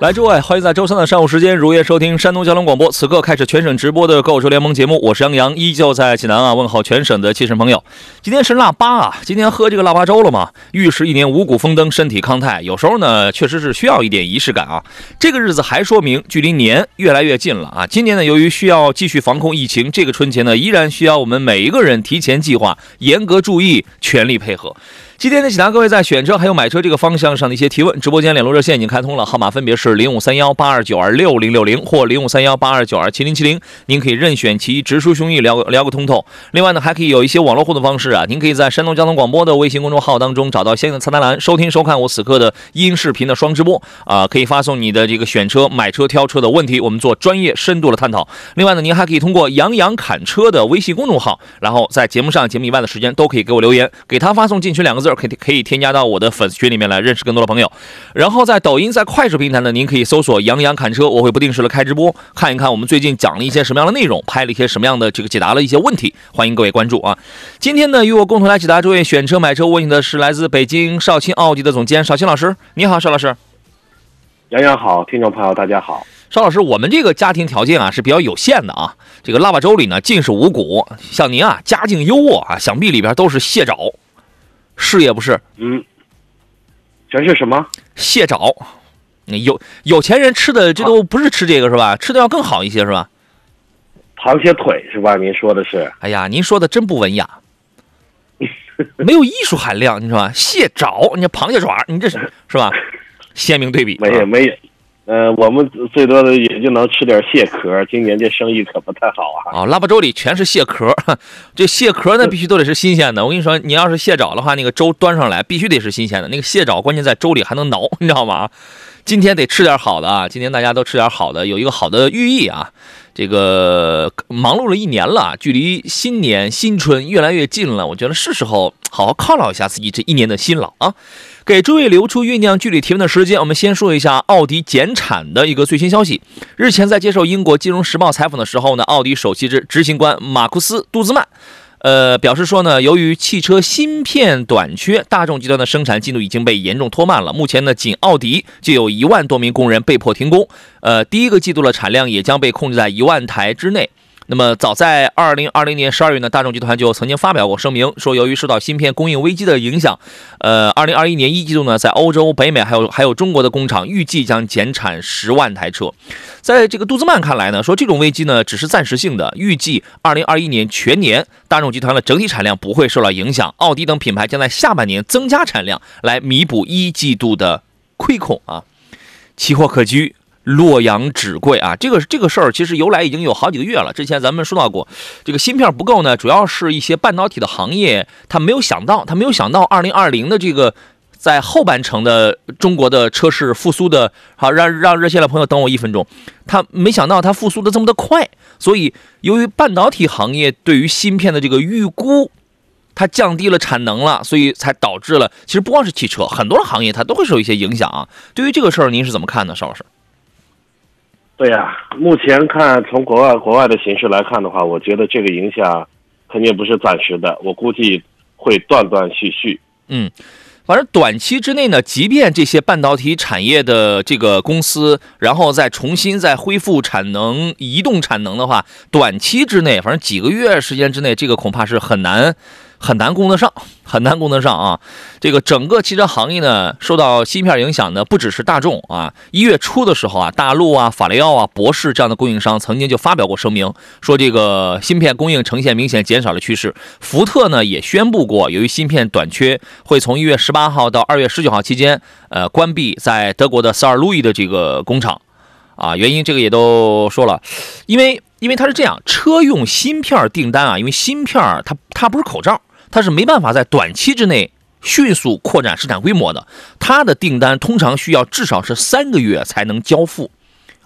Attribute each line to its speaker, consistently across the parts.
Speaker 1: 来，诸位，欢迎在周三的上午时间如约收听山东交通广播。此刻开始全省直播的购车联盟节目，我是杨洋，依旧在济南啊，问候全省的汽车朋友。今天是腊八啊，今天喝这个腊八粥了吗？预示一年五谷丰登，身体康泰。有时候呢，确实是需要一点仪式感啊。这个日子还说明距离年越来越近了啊。今年呢，由于需要继续防控疫情，这个春节呢，依然需要我们每一个人提前计划，严格注意，全力配合。今天呢，请答各位在选车还有买车这个方向上的一些提问。直播间联络热线已经开通了，号码分别是零五三幺八二九二六零六零或零五三幺八二九二七零七零。您可以任选其一，直抒胸臆，聊聊个通透。另外呢，还可以有一些网络互动方式啊，您可以在山东交通广播的微信公众号当中找到相应的菜单栏，收听收看我此刻的音视频的双直播啊，可以发送你的这个选车、买车、挑车的问题，我们做专业深度的探讨。另外呢，您还可以通过杨洋侃车的微信公众号，然后在节目上、节目以外的时间都可以给我留言，给他发送进群两个字，可以可以添加。到我的粉丝群里面来认识更多的朋友，然后在抖音、在快手平台呢，您可以搜索“杨洋侃车”，我会不定时的开直播，看一看我们最近讲了一些什么样的内容，拍了一些什么样的这个解答了一些问题，欢迎各位关注啊！今天呢，与我共同来解答这位选车买车问题的是来自北京少卿奥迪的总监少卿老师，你好，邵老师。
Speaker 2: 杨洋好，听众朋友大家好，
Speaker 1: 邵老师，我们这个家庭条件啊是比较有限的啊，这个腊八粥里呢尽是五谷，像您啊家境优渥啊，想必里边都是蟹爪。是也不是，
Speaker 2: 嗯，全是什么
Speaker 1: 蟹爪？有有钱人吃的这都不是吃这个是吧？吃的要更好一些是吧？
Speaker 2: 螃蟹腿是吧？您说的是？
Speaker 1: 哎呀，您说的真不文雅，没有艺术含量，你说吧？蟹爪，你螃蟹爪，你这是是吧？鲜明对比。
Speaker 2: 没有没有。呃，我们最多的也就能吃点蟹壳，今年这生意可不太好啊。
Speaker 1: 哦，腊八粥里全是蟹壳，这蟹壳呢必须都得是新鲜的。我跟你说，你要是蟹爪的话，那个粥端上来必须得是新鲜的。那个蟹爪关键在粥里还能挠，你知道吗？今天得吃点好的啊！今天大家都吃点好的，有一个好的寓意啊。这个忙碌了一年了，距离新年新春越来越近了，我觉得是时候好好犒劳一下自己这一年的辛劳啊。给诸位留出酝酿具体提问的时间，我们先说一下奥迪减产的一个最新消息。日前在接受英国金融时报采访的时候呢，奥迪首席执执行官马库斯·杜兹曼，呃，表示说呢，由于汽车芯片短缺，大众集团的生产进度已经被严重拖慢了。目前呢，仅奥迪就有一万多名工人被迫停工，呃，第一个季度的产量也将被控制在一万台之内。那么，早在二零二零年十二月呢，大众集团就曾经发表过声明，说由于受到芯片供应危机的影响，呃，二零二一年一季度呢，在欧洲、北美还有还有中国的工厂预计将减产十万台车。在这个杜兹曼看来呢，说这种危机呢只是暂时性的，预计二零二一年全年大众集团的整体产量不会受到影响，奥迪等品牌将在下半年增加产量来弥补一季度的亏空啊，奇货可居。洛阳纸贵啊，这个这个事儿其实由来已经有好几个月了。之前咱们说到过，这个芯片不够呢，主要是一些半导体的行业，他没有想到，他没有想到二零二零的这个在后半程的中国的车市复苏的，好让让热线的朋友等我一分钟，他没想到他复苏的这么的快，所以由于半导体行业对于芯片的这个预估，它降低了产能了，所以才导致了，其实不光是汽车，很多行业它都会受一些影响啊。对于这个事儿，您是怎么看的，邵老师？
Speaker 2: 对呀，目前看从国外国外的形势来看的话，我觉得这个影响肯定不是暂时的，我估计会断断续续。
Speaker 1: 嗯，反正短期之内呢，即便这些半导体产业的这个公司，然后再重新再恢复产能、移动产能的话，短期之内，反正几个月时间之内，这个恐怕是很难。很难供得上，很难供得上啊！这个整个汽车行业呢，受到芯片影响的不只是大众啊。一月初的时候啊，大陆啊、法雷奥啊、博世这样的供应商曾经就发表过声明，说这个芯片供应呈现明显减少的趋势。福特呢也宣布过，由于芯片短缺，会从一月十八号到二月十九号期间，呃，关闭在德国的萨尔路易的这个工厂。啊，原因这个也都说了，因为因为它是这样，车用芯片订单啊，因为芯片它它不是口罩，它是没办法在短期之内迅速扩展市场规模的。它的订单通常需要至少是三个月才能交付，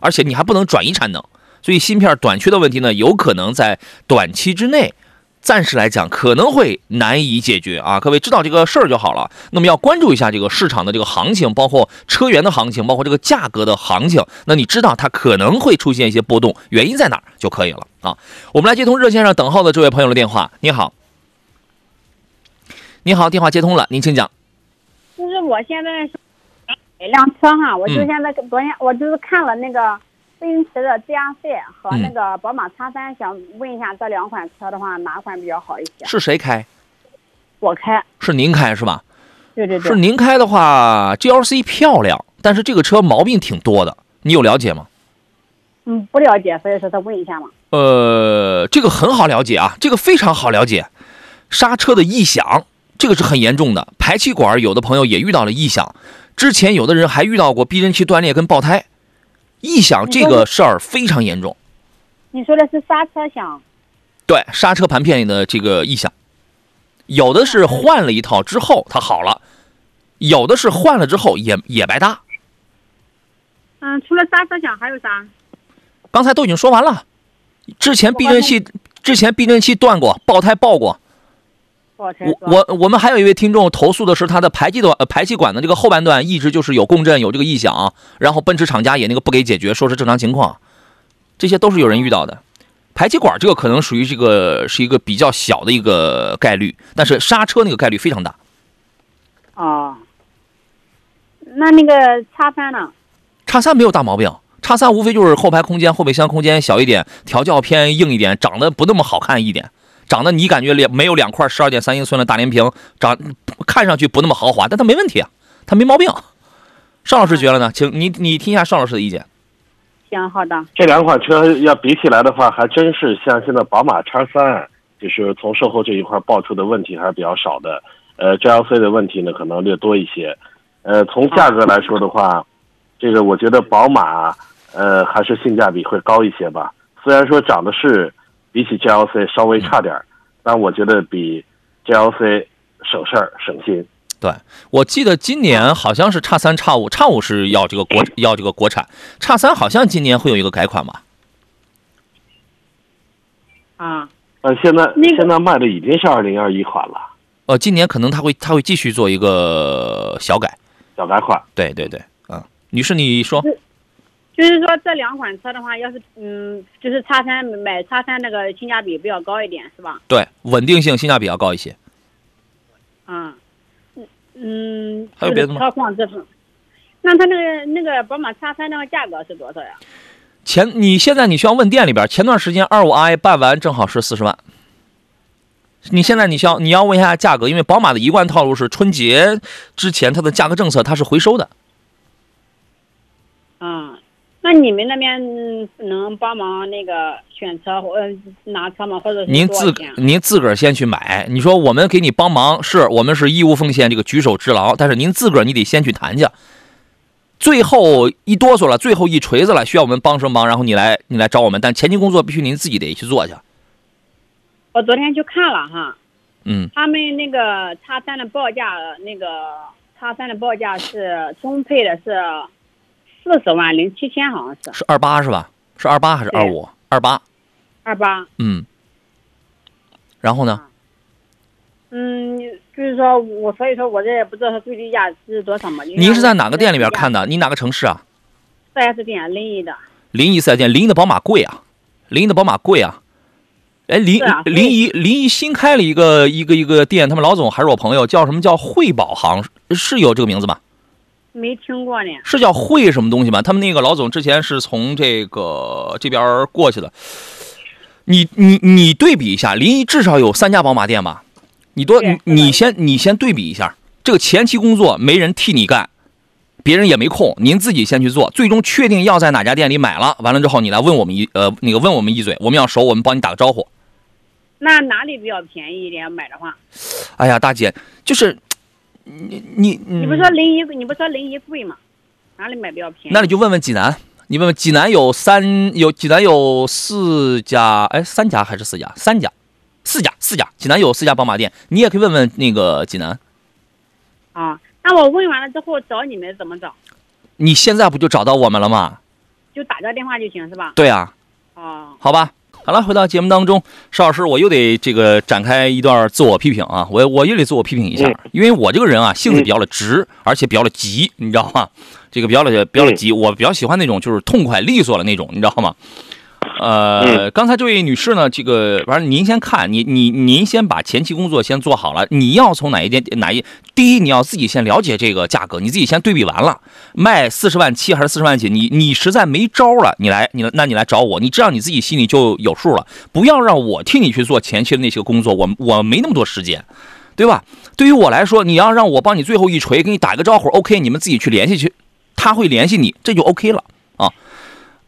Speaker 1: 而且你还不能转移产能，所以芯片短缺的问题呢，有可能在短期之内。暂时来讲可能会难以解决啊，各位知道这个事儿就好了。那么要关注一下这个市场的这个行情，包括车源的行情，包括这个价格的行情。那你知道它可能会出现一些波动，原因在哪儿就可以了啊。我们来接通热线上等候的这位朋友的电话。你好，你好，电话接通了，您请讲。
Speaker 3: 就是我现在是买辆车哈，我就现在昨天我就是看了那个。奔驰的 GRC 和那个宝马 X3，想问一下这两款车的话，哪款比较好一些？
Speaker 1: 是谁开？
Speaker 3: 我开。
Speaker 1: 是您开是吧？
Speaker 3: 对对对。
Speaker 1: 是您开的话，GLC 漂亮，但是这个车毛病挺多的，你有了解吗？
Speaker 3: 嗯，不了解，所以说再问一下嘛。
Speaker 1: 呃，这个很好了解啊，这个非常好了解。刹车的异响，这个是很严重的。排气管有的朋友也遇到了异响，之前有的人还遇到过避震器断裂跟爆胎。异响这个事儿非常严重。
Speaker 3: 你说的是刹车响？
Speaker 1: 对，刹车盘片里的这个异响，有的是换了一套之后它好了，有的是换了之后也也白搭。
Speaker 3: 嗯，除了刹车响还有啥？
Speaker 1: 刚才都已经说完了。之前避震器之前避震器断过，爆胎爆过。
Speaker 3: 我
Speaker 1: 我我们还有一位听众投诉的是他的排气管呃排气管的这个后半段一直就是有共振有这个异响，然后奔驰厂家也那个不给解决，说是正常情况，这些都是有人遇到的。排气管这个可能属于这个是一个比较小的一个概率，但是刹车那个概率非常大。
Speaker 3: 哦，那那个叉三呢？
Speaker 1: 叉三没有大毛病，叉三无非就是后排空间后备箱空间小一点，调教偏硬一点，长得不那么好看一点。长得你感觉两没有两块十二点三英寸的大连屏，长看上去不那么豪华，但它没问题啊，它没毛病。邵老师觉得呢？请你你听一下邵老师的意见。
Speaker 3: 行，好的。
Speaker 2: 这两款车要比起来的话，还真是像现在宝马叉三，就是从售后这一块爆出的问题还是比较少的。呃，GLC 的问题呢可能略多一些。呃，从价格来说的话，这个我觉得宝马呃还是性价比会高一些吧。虽然说涨的是。比起 GLC 稍微差点儿，但我觉得比 GLC 省事儿省心。
Speaker 1: 对，我记得今年好像是叉三、叉五，叉五是要这个国 要这个国产，叉三好像今年会有一个改款吧？
Speaker 3: 啊，
Speaker 2: 呃，现在现在卖的已经是二零二一款了。
Speaker 1: 呃，今年可能他会他会继续做一个小改，
Speaker 2: 小改款。
Speaker 1: 对对对，嗯，女士你说。
Speaker 3: 就是说这两款车的话，要是嗯，就是叉三买叉三那个性价比比较高一点，是吧？
Speaker 1: 对，稳定性性价比要高一些。
Speaker 3: 嗯，嗯嗯。
Speaker 1: 还有别的吗？
Speaker 3: 车况这份。那他那个那个宝马叉三那个价格是多少呀？
Speaker 1: 前你现在你需要问店里边，前段时间二五 i 办完正好是四十万。你现在你需要你要问一下价格，因为宝马的一贯套路是春节之前它的价格政策它是回收的。
Speaker 3: 嗯。那你们那边能帮忙那个选车或拿车吗？或者
Speaker 1: 您自您自个儿先去买。你说我们给你帮忙，是我们是义务奉献，这个举手之劳。但是您自个儿你得先去谈去。最后一哆嗦了，最后一锤子了，需要我们帮什么忙？然后你来你来找我们。但前期工作必须您自己得去做去。
Speaker 3: 我昨天去看了哈，
Speaker 1: 嗯，
Speaker 3: 他们那个叉三的报价，那个叉三的报价是中配的是。四十万零七千，好像是
Speaker 1: 是二八是吧？是二八还是二五？二八，
Speaker 3: 二八。
Speaker 1: 嗯，然后呢？
Speaker 3: 嗯，就是说我，所以说我这也不知道它最低价是多少嘛。
Speaker 1: 您是在哪个店里边看的？你哪个城市啊？
Speaker 3: 四 S 店，临沂的。
Speaker 1: 临沂四 S 店，临沂的宝马贵啊，临沂的宝马贵啊。哎，临临沂临沂新开了一个一个一个店，他们老总还是我朋友，叫什么叫汇宝行？是有这个名字吗？
Speaker 3: 没听过呢，
Speaker 1: 是叫汇什么东西吗？他们那个老总之前是从这个这边过去的。你你你对比一下，临沂至少有三家宝马店吧？你多你你先你先对比一下，这个前期工作没人替你干，别人也没空，您自己先去做。最终确定要在哪家店里买了，完了之后你来问我们一呃那个问我们一嘴，我们要熟，我们帮你打个招呼。
Speaker 3: 那哪里比较便宜一点买的话？
Speaker 1: 哎呀，大姐，就是。你你
Speaker 3: 你不说临沂，你不说临沂贵吗？哪里买比较便宜？
Speaker 1: 那你就问问济南，你问问济南有三有济南有四家，哎，三家还是四家？三家，四家，四家。济南有四家宝马店，你也可以问问那个济南。
Speaker 3: 啊，那我问完了之后找你们怎么找？
Speaker 1: 你现在不就找到我们了吗？
Speaker 3: 就打个电话就行是吧？
Speaker 1: 对啊，
Speaker 3: 哦，
Speaker 1: 好吧。好了，回到节目当中，邵老师，我又得这个展开一段自我批评啊，我我又得自我批评一下，因为我这个人啊，性子比较的直，而且比较的急，你知道吗？这个比较的比较的急，我比较喜欢那种就是痛快利索的那种，你知道吗？呃，刚才这位女士呢，这个反正您先看，你你您先把前期工作先做好了。你要从哪一点哪一？第一，你要自己先了解这个价格，你自己先对比完了，卖 四十万七还是四十万几？你你实在没招了，你来你那你来找我，你这样你自己心里就有数了。不要让我替你去做前期的那些工作，我我没那么多时间，对吧？对于我来说，你要让我帮你最后一锤，给你打个招呼，OK，你们自己去联系去，他会联系你，这就 OK 了啊。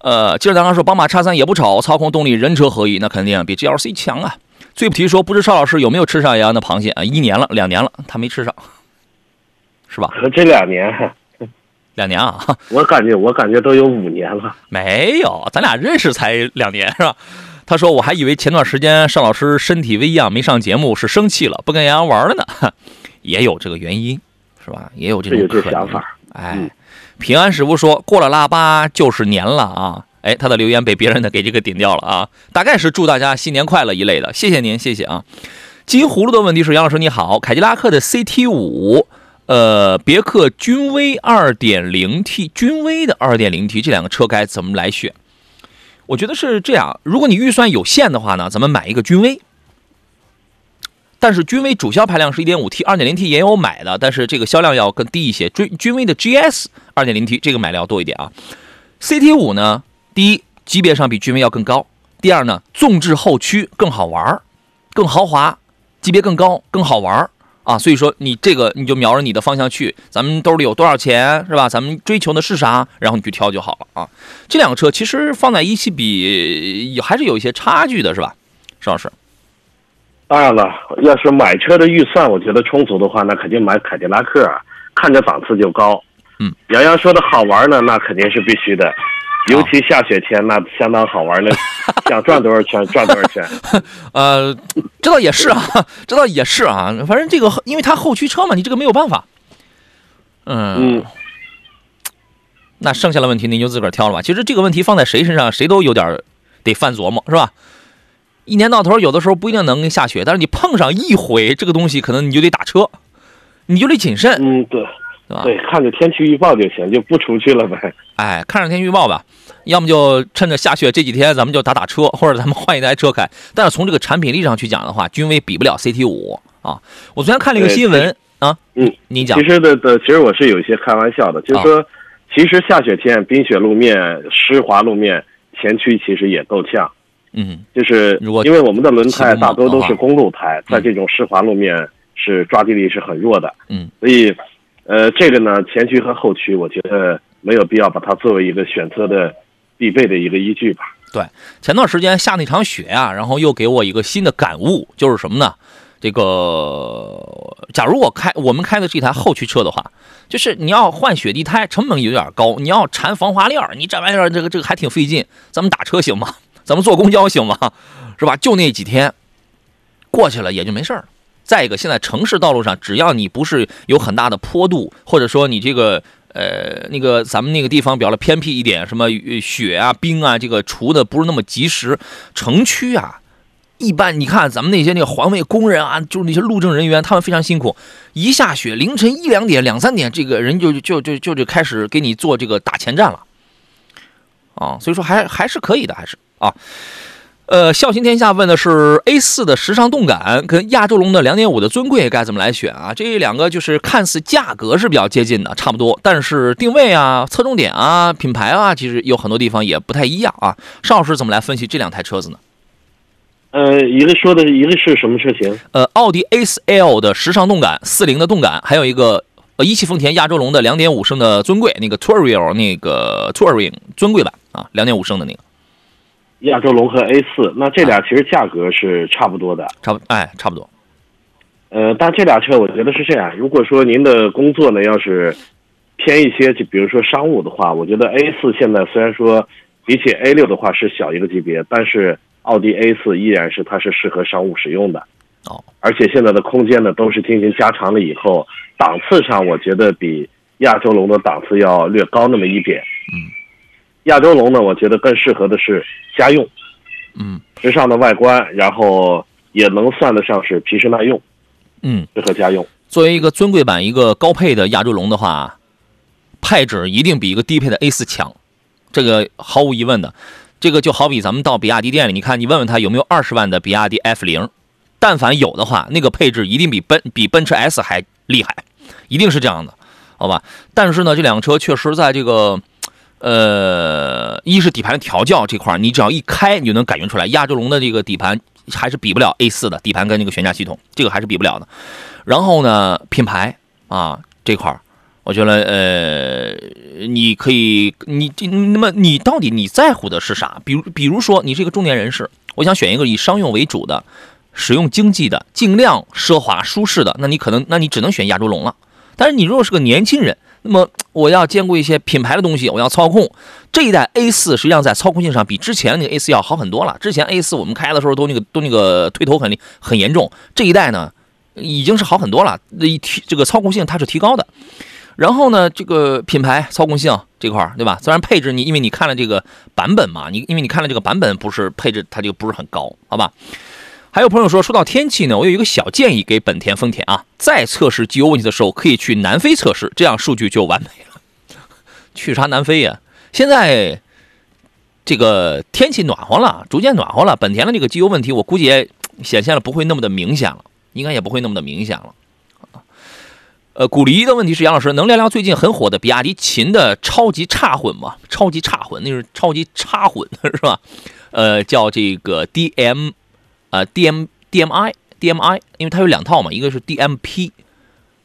Speaker 1: 呃，接着咱刚说，宝马叉三也不丑，操控动力人车合一，那肯定比 GLC 强啊。最不提说，不知邵老师有没有吃上杨洋的螃蟹啊？一年了，两年了，他没吃上，是吧？
Speaker 2: 这两年，
Speaker 1: 两年啊？
Speaker 2: 我感觉我感觉都有五年了。
Speaker 1: 没有，咱俩认识才两年是吧？他说我还以为前段时间邵老师身体微恙没上节目是生气了，不跟杨洋玩了呢。也有这个原因，是吧？也有这种。
Speaker 2: 想法，
Speaker 1: 哎。平安师傅说过了腊八就是年了啊！哎，他的留言被别人的给这个顶掉了啊！大概是祝大家新年快乐一类的，谢谢您，谢谢啊！金葫芦的问题是杨老师你好，凯迪拉克的 CT 五，呃，别克君威 2.0T，君威的 2.0T 这两个车该怎么来选？我觉得是这样，如果你预算有限的话呢，咱们买一个君威。但是君威主销排量是 1.5T，2.0T 也有买的，但是这个销量要更低一些。君君威的 GS 2.0T 这个买的要多一点啊。CT5 呢，第一级别上比君威要更高，第二呢，纵置后驱更好玩更豪华，级别更高，更好玩啊。所以说你这个你就瞄着你的方向去，咱们兜里有多少钱是吧？咱们追求的是啥，然后你去挑就好了啊。这两个车其实放在一起比，还是有一些差距的，是吧，邵老师？
Speaker 2: 当然了，要是买车的预算我觉得充足的话，那肯定买凯迪拉克，看着档次就高。
Speaker 1: 嗯，
Speaker 2: 洋洋说的好玩呢，那肯定是必须的，尤其下雪天那相当好玩呢，想转多少圈转 多少圈。
Speaker 1: 呃，这倒也是啊，这倒也是啊，反正这个因为它后驱车嘛，你这个没有办法。嗯，那剩下的问题您就自个儿挑了吧。其实这个问题放在谁身上，谁都有点得犯琢磨，是吧？一年到头，有的时候不一定能下雪，但是你碰上一回这个东西，可能你就得打车，你就得谨慎。
Speaker 2: 嗯，对，对吧？对，看着天气预报就行，就不出去了呗。
Speaker 1: 哎，看着天气预报吧，要么就趁着下雪这几天，咱们就打打车，或者咱们换一台车开。但是从这个产品力上去讲的话，君威比不了 CT 五啊。我昨天看了一个新闻啊，
Speaker 2: 嗯，
Speaker 1: 你讲。
Speaker 2: 其实的的，其实我是有一些开玩笑的，就是说，其实下雪天、冰雪路面、湿滑路面，前驱其实也够呛。
Speaker 1: 嗯，
Speaker 2: 就是因为我们的轮胎大多都是公路胎，在这种湿滑路面是抓地力是很弱的。
Speaker 1: 嗯，
Speaker 2: 所以，呃，这个呢，前驱和后驱，我觉得没有必要把它作为一个选车的必备的一个依据吧。
Speaker 1: 对，前段时间下那场雪啊，然后又给我一个新的感悟，就是什么呢？这个，假如我开我们开的是一台后驱车的话，就是你要换雪地胎，成本有点高，你要缠防滑链你这玩意儿这个这个还挺费劲。咱们打车行吗？咱们坐公交行吗？是吧？就那几天过去了也就没事儿。再一个，现在城市道路上，只要你不是有很大的坡度，或者说你这个呃那个咱们那个地方比较偏僻一点，什么雪啊冰啊，这个除的不是那么及时，城区啊，一般你看咱们那些那个环卫工人啊，就是那些路政人员，他们非常辛苦。一下雪，凌晨一两点、两三点，这个人就就就就就开始给你做这个打前站了啊。所以说还还是可以的，还是。啊，呃，孝心天下问的是 A 四的时尚动感跟亚洲龙的两点五的尊贵该怎么来选啊？这两个就是看似价格是比较接近的，差不多，但是定位啊、侧重点啊、品牌啊，其实有很多地方也不太一样啊。邵老师怎么来分析这两台车子呢？
Speaker 2: 呃，一个说的一个是什么车型？
Speaker 1: 呃，奥迪 A 四 L 的时尚动感，四零的动感，还有一个呃一汽丰田亚洲龙的两点五升的尊贵，那个 Touring 那个 Touring 尊贵版啊，两点五升的那个。
Speaker 2: 亚洲龙和 A 四，那这俩其实价格是差不多的，
Speaker 1: 差不哎，差不多。
Speaker 2: 呃，但这俩车我觉得是这样，如果说您的工作呢，要是偏一些，就比如说商务的话，我觉得 A 四现在虽然说比起 A 六的话是小一个级别，但是奥迪 A 四依然是它是适合商务使用的。
Speaker 1: 哦，
Speaker 2: 而且现在的空间呢都是进行加长了以后，档次上我觉得比亚洲龙的档次要略高那么一点。
Speaker 1: 嗯，
Speaker 2: 亚洲龙呢，我觉得更适合的是家用，
Speaker 1: 嗯
Speaker 2: 时尚的外观，然后也能算得上是皮实耐用，
Speaker 1: 嗯，
Speaker 2: 适合家用。
Speaker 1: 作为一个尊贵版、一个高配的亚洲龙的话，配置一定比一个低配的 A 四强，这个毫无疑问的。这个就好比咱们到比亚迪店里，你看你问问他有没有二十万的比亚迪 F 零，但凡有的话，那个配置一定比奔比奔驰 S 还厉害，一定是这样的，好吧？但是呢，这两个车确实在这个，呃，一是底盘调教这块儿，你只要一开，你就能感觉出来，亚洲龙的这个底盘还是比不了 A 四的底盘跟那个悬架系统，这个还是比不了的。然后呢，品牌啊这块儿，我觉得呃，你可以，你这那么你到底你在乎的是啥？比如比如说你是一个中年人士，我想选一个以商用为主的、使用经济的、尽量奢华舒适的，那你可能那你只能选亚洲龙了。但是你如果是个年轻人，那么我要兼顾一些品牌的东西，我要操控。这一代 A 四实际上在操控性上比之前那个 A 四要好很多了。之前 A 四我们开的时候都那个都那个推头很很严重，这一代呢已经是好很多了，一提这个操控性它是提高的。然后呢，这个品牌操控性这块儿，对吧？虽然配置你因为你看了这个版本嘛，你因为你看了这个版本不是配置它就不是很高，好吧？还有朋友说，说到天气呢，我有一个小建议给本田、丰田啊，在测试机油问题的时候，可以去南非测试，这样数据就完美了。去啥南非呀？现在这个天气暖和了，逐渐暖和了，本田的这个机油问题，我估计也显现了不会那么的明显了，应该也不会那么的明显了。呃，古离的问题是杨老师能聊聊最近很火的比亚迪秦的超级插混吗？超级插混那是超级插混是吧？呃，叫这个 DM。呃，D.M. D.M.I. D.M.I. 因为它有两套嘛，一个是 D.M.P.，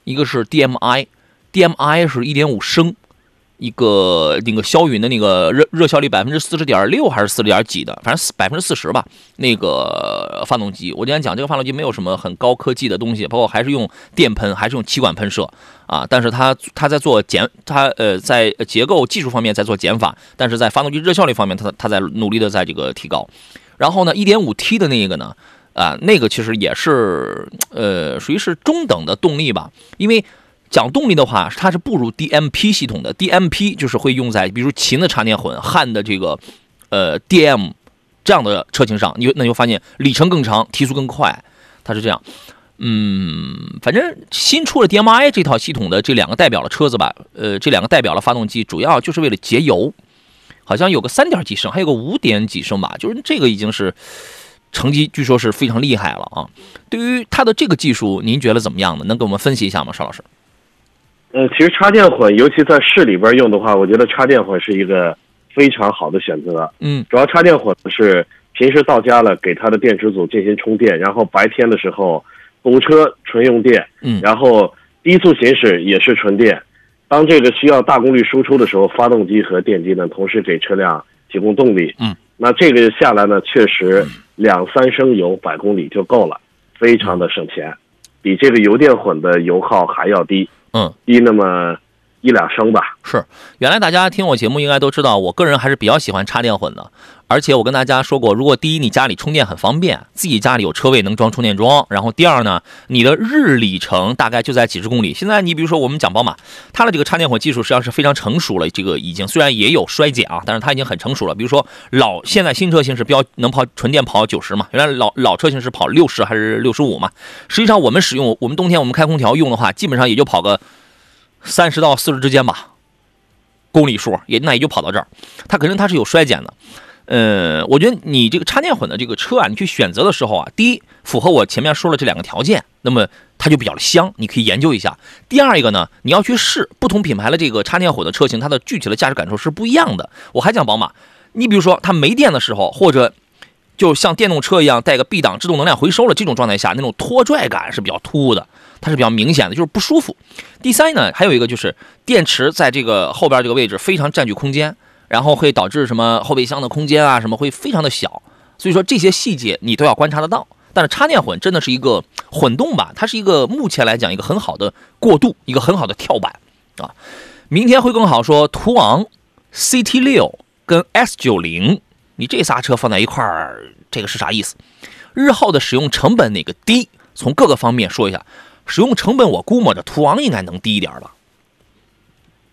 Speaker 1: 一个是 D.M.I. D.M.I. 是一点五升，一个那个霄云的那个热热效率百分之四十点六还是四十点几的，反正百分之四十吧。那个发动机，我今天讲这个发动机没有什么很高科技的东西，包括还是用电喷，还是用气管喷射啊。但是它它在做减，它呃在结构技术方面在做减法，但是在发动机热效率方面，它它在努力的在这个提高。然后呢，1.5T 的那个呢，啊，那个其实也是，呃，属于是中等的动力吧。因为讲动力的话，它是不如 DMP 系统的，DMP 就是会用在比如秦的插电混、汉的这个，呃，DM 这样的车型上，你那就发现里程更长，提速更快，它是这样。嗯，反正新出了 DMI 这套系统的这两个代表了车子吧，呃，这两个代表了发动机，主要就是为了节油。好像有个三点几升，还有个五点几升吧，就是这个已经是成绩，据说是非常厉害了啊。对于它的这个技术，您觉得怎么样呢？能给我们分析一下吗，邵老师？
Speaker 2: 呃，其实插电混，尤其在市里边用的话，我觉得插电混是一个非常好的选择。
Speaker 1: 嗯，
Speaker 2: 主要插电混是平时到家了给它的电池组进行充电，然后白天的时候公车纯用电，
Speaker 1: 嗯，
Speaker 2: 然后低速行驶也是纯电。当这个需要大功率输出的时候，发动机和电机呢同时给车辆提供动力。
Speaker 1: 嗯，
Speaker 2: 那这个下来呢，确实两三升油百公里就够了，非常的省钱，比这个油电混的油耗还要低。
Speaker 1: 嗯，
Speaker 2: 低那么一两升吧。
Speaker 1: 是，原来大家听我节目应该都知道，我个人还是比较喜欢插电混的。而且我跟大家说过，如果第一你家里充电很方便，自己家里有车位能装充电桩，然后第二呢，你的日里程大概就在几十公里。现在你比如说我们讲宝马，它的这个插电混技术实际上是非常成熟了，这个已经虽然也有衰减啊，但是它已经很成熟了。比如说老现在新车型是标能跑纯电跑九十嘛，原来老老车型是跑六十还是六十五嘛？实际上我们使用我们冬天我们开空调用的话，基本上也就跑个三十到四十之间吧，公里数也那也就跑到这儿，它肯定它是有衰减的。呃，我觉得你这个插电混的这个车啊，你去选择的时候啊，第一符合我前面说了这两个条件，那么它就比较香，你可以研究一下。第二一个呢，你要去试不同品牌的这个插电混的车型，它的具体的驾驶感受是不一样的。我还讲宝马，你比如说它没电的时候，或者就像电动车一样带个 B 档自动能量回收了这种状态下，那种拖拽感是比较突兀的，它是比较明显的，就是不舒服。第三呢，还有一个就是电池在这个后边这个位置非常占据空间。然后会导致什么后备箱的空间啊，什么会非常的小，所以说这些细节你都要观察得到。但是插电混真的是一个混动吧，它是一个目前来讲一个很好的过渡，一个很好的跳板啊。明天会更好说，途昂 CT 六跟 S 九零，你这仨车放在一块儿，这个是啥意思？日后的使用成本哪个低？从各个方面说一下。使用成本我估摸着途昂应该能低一点吧。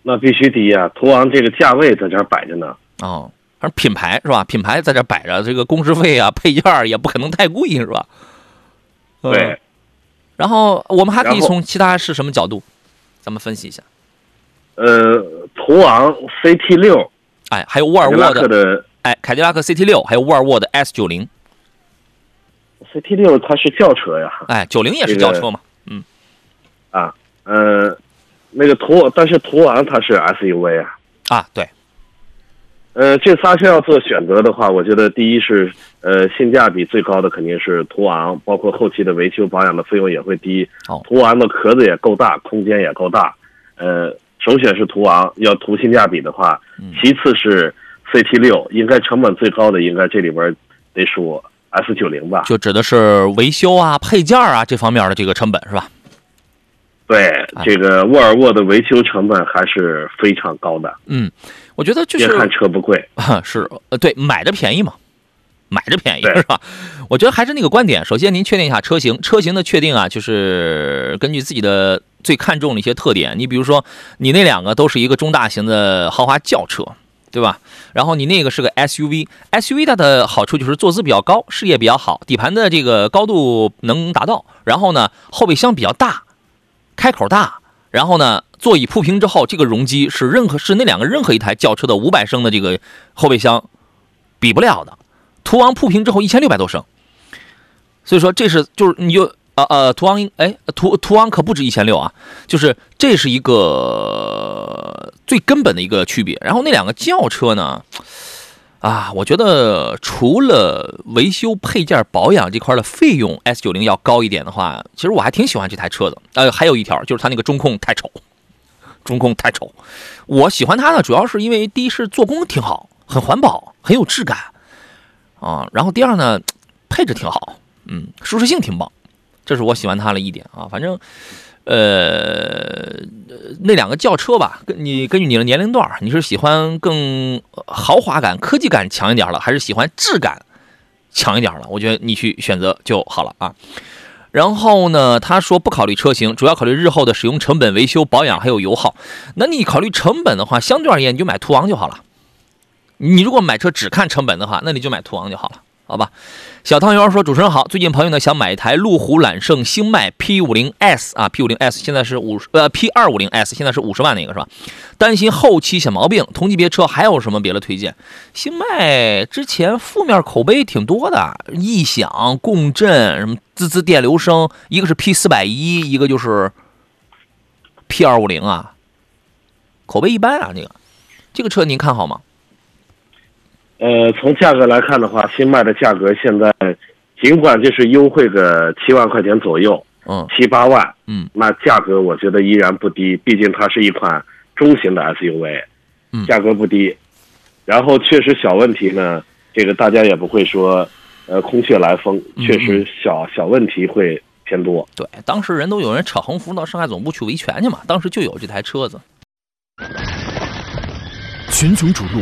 Speaker 2: 那必须低呀，途昂这个价位在这儿摆着呢。
Speaker 1: 哦，反正品牌是吧？品牌在这摆着，这个工时费啊、配件也不可能太贵是吧？
Speaker 2: 对。
Speaker 1: 然后我们还可以从其他是什么角度，咱们分析一下。
Speaker 2: 呃，途昂 CT 六，
Speaker 1: 哎，还有沃尔沃
Speaker 2: 的，
Speaker 1: 哎，凯迪拉克 CT 六，还有沃尔沃的 S 九零。
Speaker 2: CT 六它是轿车呀，
Speaker 1: 哎，九零也是轿车嘛，
Speaker 2: 嗯，啊，呃，那个途，但是途昂它是 SUV 啊，
Speaker 1: 啊，对，
Speaker 2: 呃，这仨车要做选择的话，我觉得第一是，呃，性价比最高的肯定是途昂，包括后期的维修保养的费用也会低，途昂的壳子也够大，空间也够大，呃，首选是途昂，要图性价比的话，其次是 CT 六，应该成本最高的应该这里边得数。S 九零吧，
Speaker 1: 就指的是维修啊、配件啊这方面的这个成本是吧？
Speaker 2: 对，这个沃尔沃的维修成本还是非常高的。
Speaker 1: 嗯，我觉得就是
Speaker 2: 别看车不贵，
Speaker 1: 是呃对，买的便宜嘛，买的便宜是吧？我觉得还是那个观点，首先您确定一下车型，车型的确定啊，就是根据自己的最看重的一些特点。你比如说，你那两个都是一个中大型的豪华轿车。对吧？然后你那个是个 SUV，SUV 它的好处就是坐姿比较高，视野比较好，底盘的这个高度能达到。然后呢，后备箱比较大，开口大。然后呢，座椅铺平之后，这个容积是任何是那两个任何一台轿车的五百升的这个后备箱比不了的。途昂铺平之后一千六百多升，所以说这是就是你就。呃呃，途昂，哎，途途昂可不止一千六啊，就是这是一个最根本的一个区别。然后那两个轿车呢，啊，我觉得除了维修配件保养这块的费用，S 九零要高一点的话，其实我还挺喜欢这台车的。呃，还有一条就是它那个中控太丑，中控太丑。我喜欢它呢，主要是因为第一是做工挺好，很环保，很有质感啊。然后第二呢，配置挺好，嗯，舒适性挺棒。这是我喜欢它的一点啊，反正，呃，那两个轿车吧，跟你根据你的年龄段，你是喜欢更豪华感、科技感强一点了，还是喜欢质感强一点了？我觉得你去选择就好了啊。然后呢，他说不考虑车型，主要考虑日后的使用成本、维修保养还有油耗。那你考虑成本的话，相对而言你就买途昂就好了。你如果买车只看成本的话，那你就买途昂就好了。好吧，小汤圆说：“主持人好，最近朋友呢想买一台路虎揽胜星脉 P 五零 S 啊，P 五零 S 现在是五十呃 P 二五零 S 现在是五十万那个是吧？担心后期小毛病，同级别车还有什么别的推荐？星脉之前负面口碑挺多的，异响、共振什么滋滋电流声，一个是 P 四百一，一个就是 P 二五零啊，口碑一般啊，这个这个车您看好吗？”
Speaker 2: 呃，从价格来看的话，新迈的价格现在尽管就是优惠个七万块钱左右，
Speaker 1: 嗯，
Speaker 2: 七八万，
Speaker 1: 嗯，
Speaker 2: 那价格我觉得依然不低，毕竟它是一款中型的 SUV，
Speaker 1: 嗯，
Speaker 2: 价格不低。然后确实小问题呢，这个大家也不会说，呃，空穴来风，确实小小问题会偏多。
Speaker 1: 对，当时人都有人扯横幅到上海总部去维权去嘛，当时就有这台车子。
Speaker 4: 群雄逐鹿。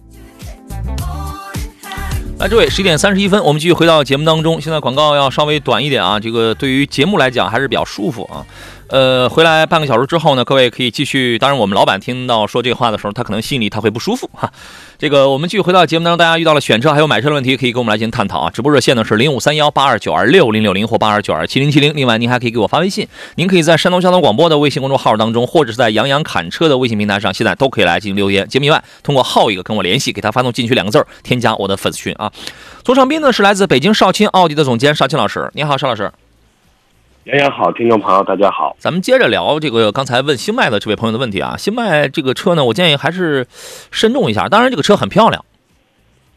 Speaker 1: 来，这位，十一点三十一分，我们继续回到节目当中。现在广告要稍微短一点啊，这个对于节目来讲还是比较舒服啊。呃，回来半个小时之后呢，各位可以继续。当然，我们老板听到说这话的时候，他可能心里他会不舒服哈。这个我们继续回到节目当中，大家遇到了选车还有买车的问题，可以跟我们来进行探讨啊。直播热线呢是零五三幺八二九二六零六零或八二九二七零七零。另外，您还可以给我发微信，您可以在山东交通广播的微信公众号当中，或者是在杨洋侃车的微信平台上，现在都可以来进行留言。节目以外，通过号一个跟我联系，给他发送进去两个字儿，添加我的粉丝群啊。左上宾呢是来自北京少卿奥迪的总监邵青老师，你好，邵老师。
Speaker 2: 杨洋好，听众朋友大家好。
Speaker 1: 咱们接着聊这个刚才问新迈的这位朋友的问题啊。新迈这个车呢，我建议还是慎重一下。当然，这个车很漂亮，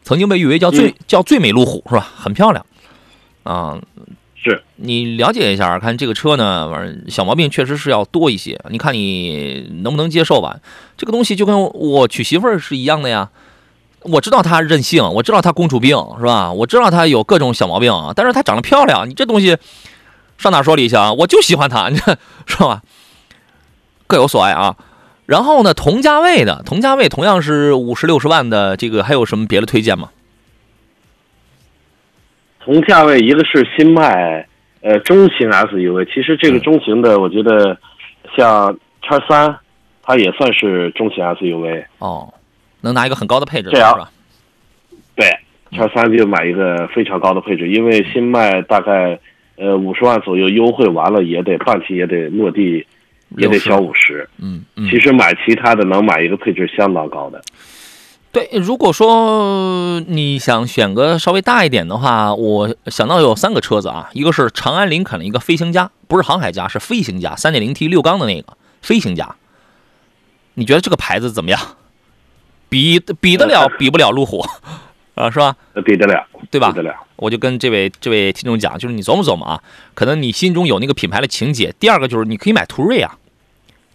Speaker 1: 曾经被誉为叫最、叫最美路虎是吧？很漂亮啊。
Speaker 2: 是
Speaker 1: 你了解一下，看这个车呢，反正小毛病确实是要多一些。你看你能不能接受吧？这个东西就跟我娶媳妇儿是一样的呀。我知道她任性，我知道她公主病是吧？我知道她有各种小毛病，但是她长得漂亮。你这东西上哪说理去啊？我就喜欢它，你这是吧？各有所爱啊。然后呢，同价位的，同价位同样是五十六十万的，这个还有什么别的推荐吗？
Speaker 2: 同价位，一个是新迈，呃，中型 SUV。其实这个中型的，我觉得像叉三，它也算是中型 SUV。
Speaker 1: 哦，能拿一个很高的配置，
Speaker 2: 这样
Speaker 1: 是吧？
Speaker 2: 对，叉三就买一个非常高的配置，因为新迈大概呃五十万左右优惠完了，也得半期也得落地，也得小五十。
Speaker 1: 嗯嗯。
Speaker 2: 其实买其他的能买一个配置相当高的。
Speaker 1: 对，如果说你想选个稍微大一点的话，我想到有三个车子啊，一个是长安林肯的一个飞行家，不是航海家，是飞行家，三点零 T 六缸的那个飞行家。你觉得这个牌子怎么样？比比得了，比不了路虎啊，是吧？
Speaker 2: 对得了，
Speaker 1: 对吧？
Speaker 2: 对得了。
Speaker 1: 我就跟这位这位听众讲，就是你琢磨琢磨啊，可能你心中有那个品牌的情节。第二个就是你可以买途锐啊，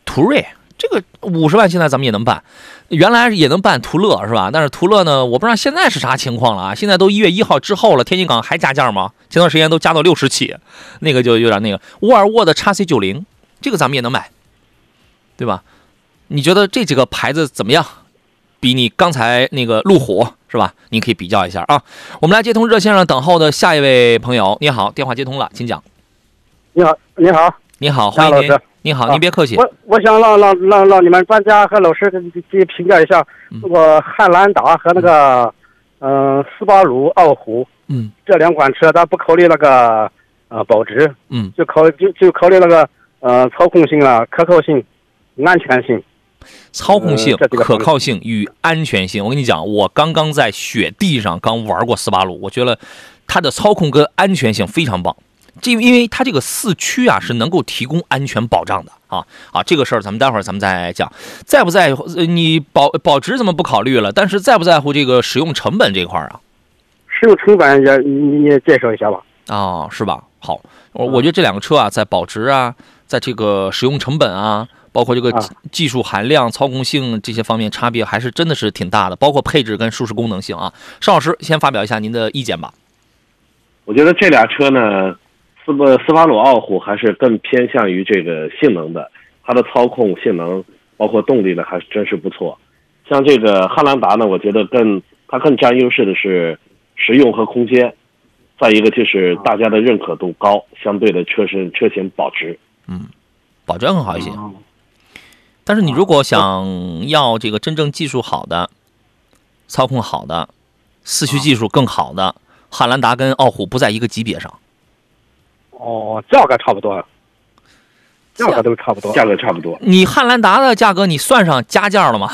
Speaker 1: 途锐。这个五十万现在咱们也能办，原来也能办途乐是吧？但是途乐呢，我不知道现在是啥情况了啊！现在都一月一号之后了，天津港还加价吗？前段时间都加到六十起，那个就有点那个。沃尔沃的 x C 九零，这个咱们也能买，对吧？你觉得这几个牌子怎么样？比你刚才那个路虎是吧？你可以比较一下啊。我们来接通热线上等候的下一位朋友，你好，电话接通了，请讲。
Speaker 5: 你好，你好，
Speaker 1: 你好，欢迎您。你好，您别客气。
Speaker 5: 我我想让让让让你们专家和老师给评价一下那个汉兰达和那个嗯斯巴鲁傲虎，
Speaker 1: 嗯，
Speaker 5: 这两款车，咱不考虑那个呃保值，
Speaker 1: 嗯，
Speaker 5: 就考就就考虑那个呃操控性啊、可靠性、安全性。
Speaker 1: 操控性、可靠性与安全性，我跟你讲，我刚刚在雪地上刚玩过斯巴鲁，我觉得它的操控跟安全性非常棒。这因为它这个四驱啊是能够提供安全保障的啊啊，这个事儿咱们待会儿咱们再讲。在不在乎你保保值怎么不考虑了？但是在不在乎这个使用成本这块儿啊？
Speaker 5: 使用成本也你也介绍一下吧。
Speaker 1: 啊，是吧？好，我我觉得这两个车啊，在保值啊，在这个使用成本啊，包括这个技术含量、操控性这些方面差别还是真的是挺大的，包括配置跟舒适功能性啊。邵老师先发表一下您的意见吧。
Speaker 2: 我觉得这俩车呢。斯巴斯巴鲁傲虎还是更偏向于这个性能的，它的操控性能包括动力呢，还是真是不错。像这个汉兰达呢，我觉得更它更占优势的是实用和空间，再一个就是大家的认可度高，相对的车身车型保值，
Speaker 1: 嗯，保值更好一些。但是你如果想要这个真正技术好的、操控好的、四驱技术更好的，汉兰达跟傲虎不在一个级别上。
Speaker 5: 哦，价格差不多，价格都差不多，
Speaker 2: 价格差不多。
Speaker 1: 你汉兰达的价格你算上加价了吗？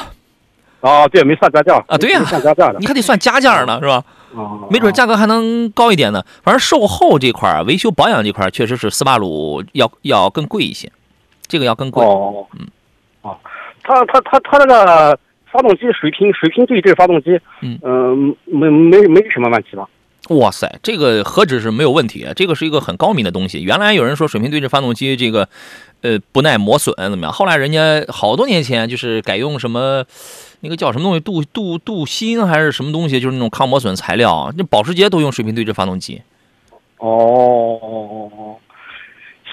Speaker 5: 哦，对，没算加价
Speaker 1: 啊，对呀，
Speaker 5: 算加价的，
Speaker 1: 你还得算加价呢，是吧？
Speaker 5: 哦，
Speaker 1: 没准价格还能高一点呢。反正售后这块儿、维修保养这块儿，确实是斯巴鲁要要更贵一些，这个要更贵。
Speaker 5: 哦，嗯，哦，它它它它那个发动机水平水平对置发动机，
Speaker 1: 嗯
Speaker 5: 嗯，没没没什么问题吧？
Speaker 1: 哇塞，这个何止是没有问题啊，这个是一个很高明的东西。原来有人说水平对置发动机这个，呃，不耐磨损怎么样？后来人家好多年前就是改用什么，那个叫什么东西，镀镀镀锌还是什么东西，就是那种抗磨损材料。那保时捷都用水平对置发动机。
Speaker 5: 哦哦哦哦，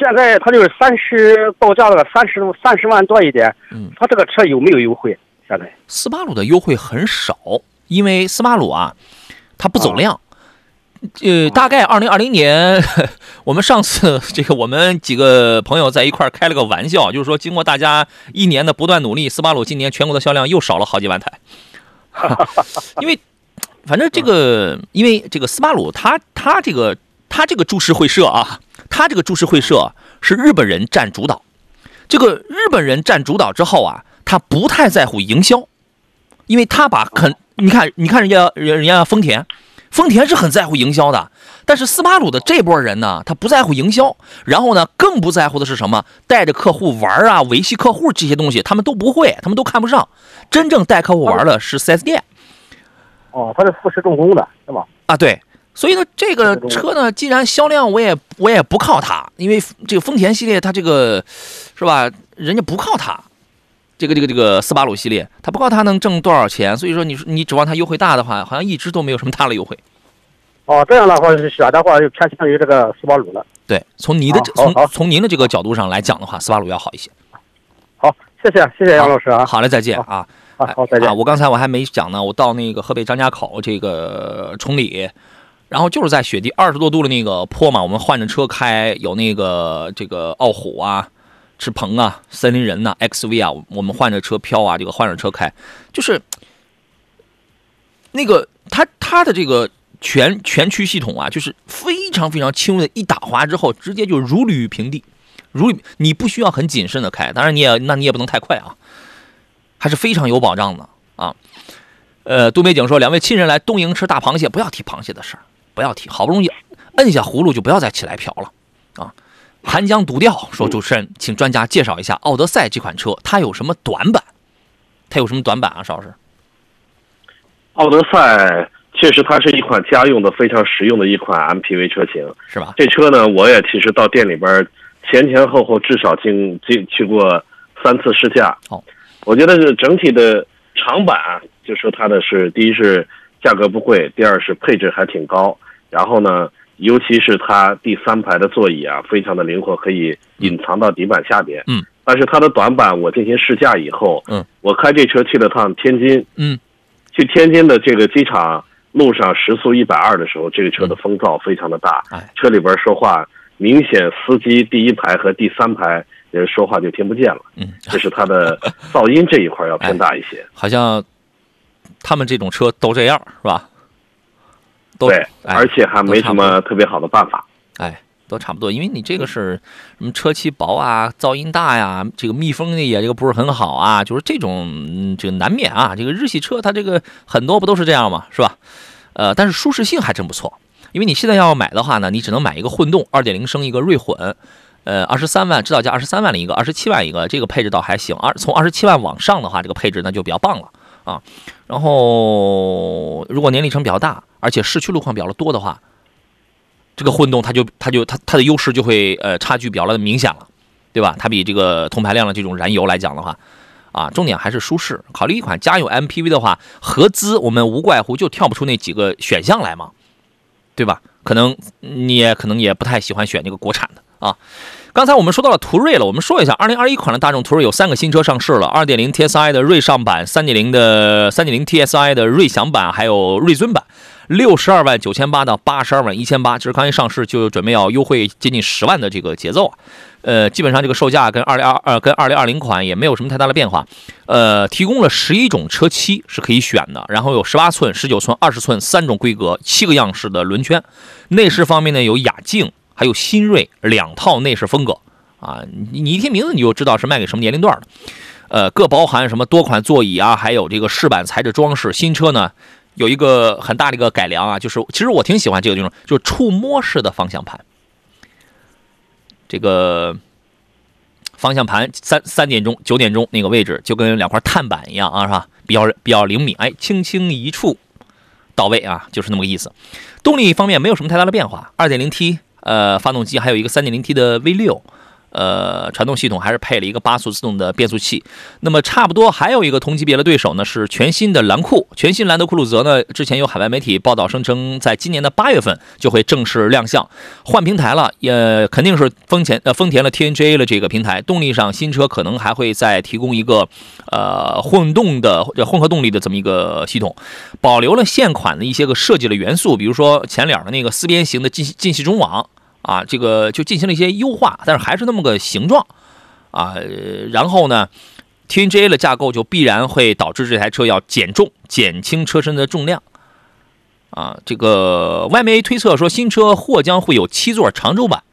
Speaker 5: 现在它就是三十报价了三十三十万多一点。
Speaker 1: 嗯，
Speaker 5: 它这个车有没有优惠？现在
Speaker 1: 斯巴鲁的优惠很少，因为斯巴鲁啊，它不走量。呃，大概二零二零年，我们上次这个我们几个朋友在一块开了个玩笑，就是说经过大家一年的不断努力，斯巴鲁今年全国的销量又少了好几万台。因为反正这个，因为这个斯巴鲁，它它这个它这个株式会社啊，他这个株式会社是日本人占主导。这个日本人占主导之后啊，他不太在乎营销，因为他把肯你看你看人家人人家丰田。丰田是很在乎营销的，但是斯巴鲁的这波人呢，他不在乎营销，然后呢，更不在乎的是什么？带着客户玩啊，维系客户这些东西，他们都不会，他们都看不上。真正带客户玩的是 4S 店
Speaker 5: 哦，他是富士重工的，是吧？
Speaker 1: 啊，对。所以呢，这个车呢，既然销量我也我也不靠它，因为这个丰田系列它这个是吧，人家不靠它。这个这个这个斯巴鲁系列，它不靠它能挣多少钱，所以说你说你指望它优惠大的话，好像一直都没有什么大的优惠。
Speaker 5: 哦，这样的话选的话就偏向于这个斯巴鲁了。
Speaker 1: 对，从你的从从您的这个角度上来讲的话，斯巴鲁要好一些。
Speaker 5: 好，谢谢谢谢杨老师啊。
Speaker 1: 好嘞，再见啊。
Speaker 5: 好，再见。
Speaker 1: 啊，我刚才我还没讲呢，我到那个河北张家口这个崇礼，然后就是在雪地二十多度的那个坡嘛，我们换着车开，有那个这个傲虎啊。赤鹏啊，森林人呐，XV 啊，我们换着车飘啊，这个换着车开，就是那个它它的这个全全驱系统啊，就是非常非常轻微的，一打滑之后，直接就如履平地，如你不需要很谨慎的开，当然你也那你也不能太快啊，还是非常有保障的啊。呃，杜美景说，两位亲人来东营吃大螃蟹，不要提螃蟹的事儿，不要提，好不容易摁下葫芦，就不要再起来瓢了啊。寒江独钓说：“主持人，请专家介绍一下奥德赛这款车，它有什么短板？它有什么短板啊？邵老师？
Speaker 2: 奥德赛确实它是一款家用的非常实用的一款 MPV 车型，
Speaker 1: 是吧？
Speaker 2: 这车呢，我也其实到店里边前前后后至少经经去过三次试驾。
Speaker 1: 哦，
Speaker 2: 我觉得是整体的长板，就说它的是第一是价格不贵，第二是配置还挺高，然后呢。”尤其是它第三排的座椅啊，非常的灵活，可以隐藏到底板下边。
Speaker 1: 嗯，
Speaker 2: 但是它的短板，我进行试驾以后，
Speaker 1: 嗯，
Speaker 2: 我开这车去了趟天津，
Speaker 1: 嗯，
Speaker 2: 去天津的这个机场路上时速一百二的时候，这个车的风噪非常的大，
Speaker 1: 哎，
Speaker 2: 车里边说话明显司机第一排和第三排人说话就听不见了，
Speaker 1: 嗯，
Speaker 2: 这是它的噪音这一块要偏大一些。
Speaker 1: 好像他们这种车都这样，是吧？
Speaker 2: 对，而且还没什么特别好的办法。
Speaker 1: 哎，都差不多，因为你这个是什么车漆薄啊，噪音大呀，这个密封的也这个不是很好啊，就是这种这个难免啊。这个日系车它这个很多不都是这样吗？是吧？呃，但是舒适性还真不错。因为你现在要买的话呢，你只能买一个混动，二点零升一个锐混，呃，二十三万指导价二十三万的一个，二十七万一个，这个配置倒还行。二从二十七万往上的话，这个配置那就比较棒了啊。然后如果年里程比较大。而且市区路况比较多的话，这个混动它就它就它它的优势就会呃差距比较的明显了，对吧？它比这个同排量的这种燃油来讲的话，啊，重点还是舒适。考虑一款家用 MPV 的话，合资我们无怪乎就跳不出那几个选项来嘛，对吧？可能你也可能也不太喜欢选这个国产的啊。刚才我们说到了途锐了，我们说一下，二零二一款的大众途锐有三个新车上市了：二点零 TSI 的锐上版、三点零的三点零 TSI 的锐享版，还有锐尊版。六十二万九千八到八十二万一千八，这是刚一上市就准备要优惠接近十万的这个节奏啊。呃，基本上这个售价跟二零二二跟二零二零款也没有什么太大的变化。呃，提供了十一种车漆是可以选的，然后有十八寸、十九寸、二十寸三种规格，七个样式的轮圈。内饰方面呢，有雅静还有新锐两套内饰风格啊。你一听名字你就知道是卖给什么年龄段的。呃，各包含什么多款座椅啊，还有这个饰板材质装饰。新车呢。有一个很大的一个改良啊，就是其实我挺喜欢这个地方，就是触摸式的方向盘。这个方向盘三三点钟、九点钟那个位置就跟两块碳板一样啊，是吧？比较比较灵敏，哎，轻轻一触到位啊，就是那么个意思。动力方面没有什么太大的变化，二点零 T 呃发动机，还有一个 3.0T 的 V6。呃，传动系统还是配了一个八速自动的变速器。那么差不多还有一个同级别的对手呢，是全新的兰酷。全新兰德酷路泽呢，之前有海外媒体报道声称，在今年的八月份就会正式亮相，换平台了，也肯定是丰田呃丰田的 TNGA 的这个平台。动力上，新车可能还会再提供一个呃混动的混合动力的这么一个系统，保留了现款的一些个设计的元素，比如说前脸的那个四边形的进进气中网。啊，这个就进行了一些优化，但是还是那么个形状，啊，然后呢，TNGA 的架构就必然会导致这台车要减重，减轻车身的重量，啊，这个外媒推测说新车或将会有七座长轴版，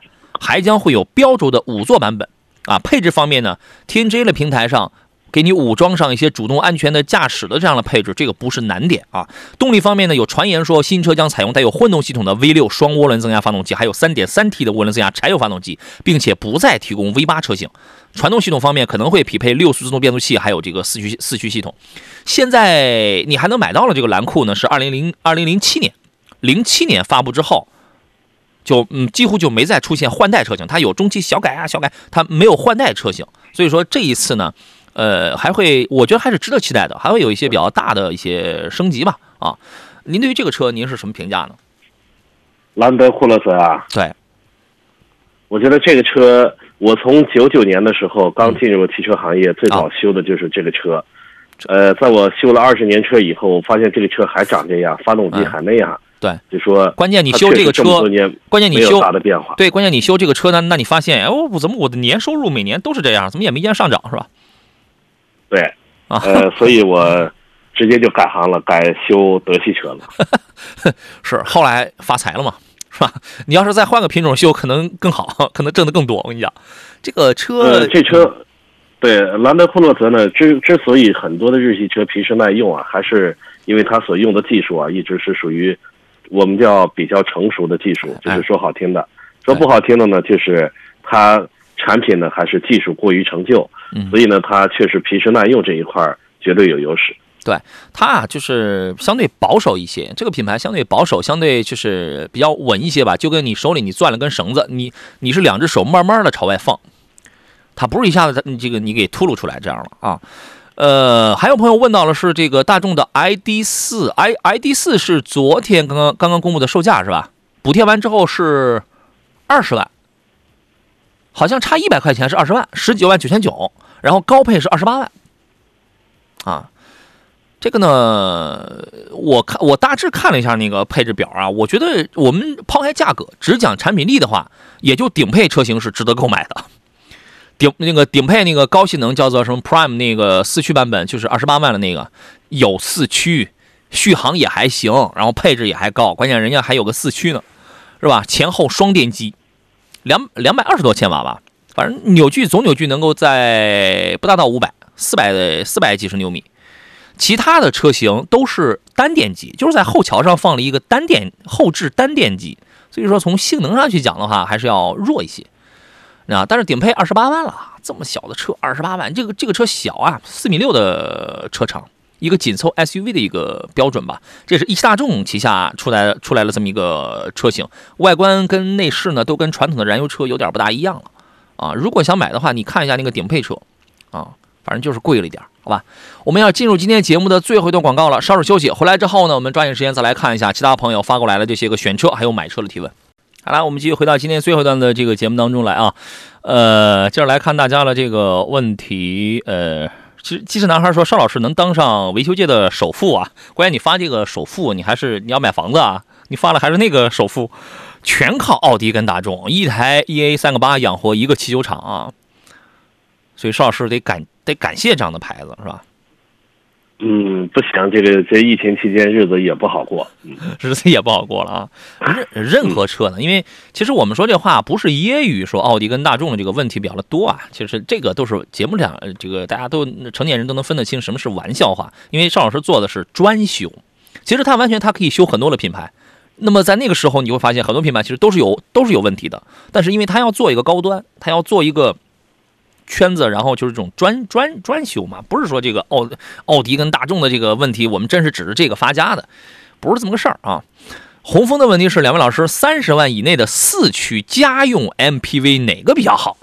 Speaker 1: 还将会有标轴的五座版本，啊，配置方面呢，TNGA 的平台上给你武装上一些主动安全的驾驶的这样的配置，这个不是难点啊。动力方面呢，有传言说新车将采用带有混动系统的 V6 双涡轮增压发动机，还有 3.3T 的涡轮增压柴油发动机，并且不再提供 V8 车型。传动系统方面可能会匹配六速自动变速器，还有这个四驱四驱系统。现在你还能买到了这个蓝酷呢，是二零零二零零七年，零七年发布之后，就嗯几乎就没再出现换代车型，它有中期小改啊小改，它没有换代车型。所以说这一次呢。呃，还会，我觉得还是值得期待的，还会有一些比较大的一些升级吧。啊，您对于这个车您是什么评价呢？
Speaker 2: 兰德酷乐泽啊，
Speaker 1: 对，
Speaker 2: 我觉得这个车，我从九九年的时候刚进入汽车行业，最早修的就是这个车。呃，在我修了二十年车以后，我发现这个车还长这样，发动机还那样。
Speaker 1: 对，
Speaker 2: 就说
Speaker 1: 关键你修这个车，关键你修
Speaker 2: 大的变化。
Speaker 1: 对，关键你修这个车呢，那你发现，哎，我怎么我的年收入每年都是这样，怎么也没见上涨，是吧？
Speaker 2: 对，呃，所以我直接就改行了，改修德系车了。
Speaker 1: 是，后来发财了嘛，是吧？你要是再换个品种修，可能更好，可能挣得更多。我跟你讲，这个车，
Speaker 2: 这车，对兰德酷路泽呢，之之所以很多的日系车皮实耐用啊，还是因为它所用的技术啊，一直是属于我们叫比较成熟的技术，就是说好听的，说不好听的呢，就是它。产品呢，还是技术过于成就，所以呢，它确实皮实耐用这一块绝对有优势。
Speaker 1: 对它啊，就是相对保守一些，这个品牌相对保守，相对就是比较稳一些吧。就跟你手里你攥了根绳子，你你是两只手慢慢的朝外放，它不是一下子你这个你给秃噜出来这样了啊。呃，还有朋友问到了是这个大众的 ID 四，i ID 四是昨天刚刚刚刚公布的售价是吧？补贴完之后是二十万。好像差一百块钱是二十万，十九万九千九，然后高配是二十八万，啊，这个呢，我看我大致看了一下那个配置表啊，我觉得我们抛开价格，只讲产品力的话，也就顶配车型是值得购买的。顶那个顶配那个高性能叫做什么 Prime 那个四驱版本，就是二十八万的那个，有四驱，续航也还行，然后配置也还高，关键人家还有个四驱呢，是吧？前后双电机。两两百二十多千瓦吧，反正扭矩总扭矩能够在不达到五百，四百四百几十牛米。其他的车型都是单电机，就是在后桥上放了一个单电后置单电机，所以说从性能上去讲的话，还是要弱一些。啊，但是顶配二十八万了，这么小的车二十八万，这个这个车小啊，四米六的车长。一个紧凑 SUV 的一个标准吧，这是一汽大众旗下出来出来了这么一个车型，外观跟内饰呢都跟传统的燃油车有点不大一样了啊。如果想买的话，你看一下那个顶配车啊，反正就是贵了一点，好吧。我们要进入今天节目的最后一段广告了，稍事休息，回来之后呢，我们抓紧时间再来看一下其他朋友发过来的这些个选车还有买车的提问。好了，我们继续回到今天最后一段的这个节目当中来啊，呃，接着来看大家的这个问题，呃。其实，其实男孩说：“邵老师能当上维修界的首富啊？关键你发这个首富，你还是你要买房子啊？你发了还是那个首富，全靠奥迪跟大众，一台 EA 三个八养活一个汽修厂啊！所以邵老师得感得感谢这样的牌子，是吧？”
Speaker 2: 嗯，不行，这个这疫情期间日子也不好过，
Speaker 1: 日子也不好过了啊。任任何车呢，因为其实我们说这话不是揶揄说奥迪跟大众的这个问题比较的多啊，其实这个都是节目上这个大家都成年人都能分得清什么是玩笑话。因为邵老师做的是专修，其实他完全他可以修很多的品牌。那么在那个时候你会发现很多品牌其实都是有都是有问题的，但是因为他要做一个高端，他要做一个。圈子，然后就是这种专专专修嘛，不是说这个奥奥迪跟大众的这个问题，我们真是指着这个发家的，不是这么个事儿啊。洪峰的问题是，两位老师，三十万以内的四驱家用 MPV 哪个比较好？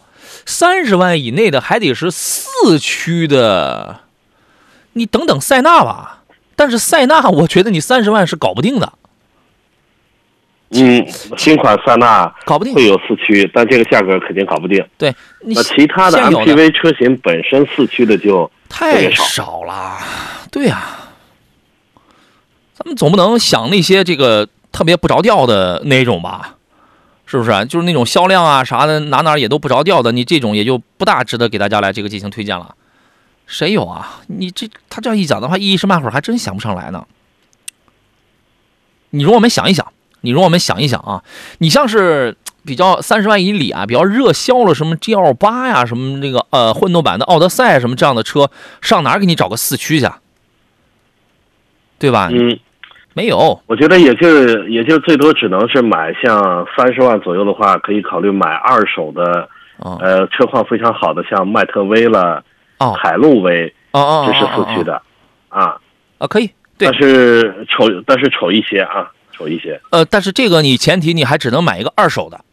Speaker 1: 三十万以内的还得是四驱的，你等等塞纳吧。但是塞纳，我觉得你三十万是搞不定的。
Speaker 2: 嗯，新款塞纳
Speaker 1: 搞不定，
Speaker 2: 会有四驱，但这个价格肯定搞不定。
Speaker 1: 对，
Speaker 2: 那其他的 MPV 车型本身四驱的就
Speaker 1: 太少了。对呀，咱们总不能想那些这个特别不着调的那种吧？是不是？就是那种销量啊啥的，哪哪也都不着调的，你这种也就不大值得给大家来这个进行推荐了。谁有啊？你这他这样一讲的话，一时半会儿还真想不上来呢。你容我们想一想。你容我们想一想啊，你像是比较三十万以里啊，比较热销了，什么 G L 八呀，什么那个呃混动版的奥德赛什么这样的车，上哪儿给你找个四驱去？对吧？
Speaker 2: 嗯，
Speaker 1: 没有，
Speaker 2: 我觉得也就也就最多只能是买像三十万左右的话，可以考虑买二手的，
Speaker 1: 哦
Speaker 2: 呃，车况非常好的，像迈特威了、
Speaker 1: 哦
Speaker 2: 海路威，
Speaker 1: 哦哦，
Speaker 2: 这是
Speaker 1: 哦
Speaker 2: 四驱的，啊，
Speaker 1: 啊，可以，对
Speaker 2: 但是丑，但是丑一些啊，丑一些，
Speaker 1: 呃，但是这个你前提你还只能买一个二手的，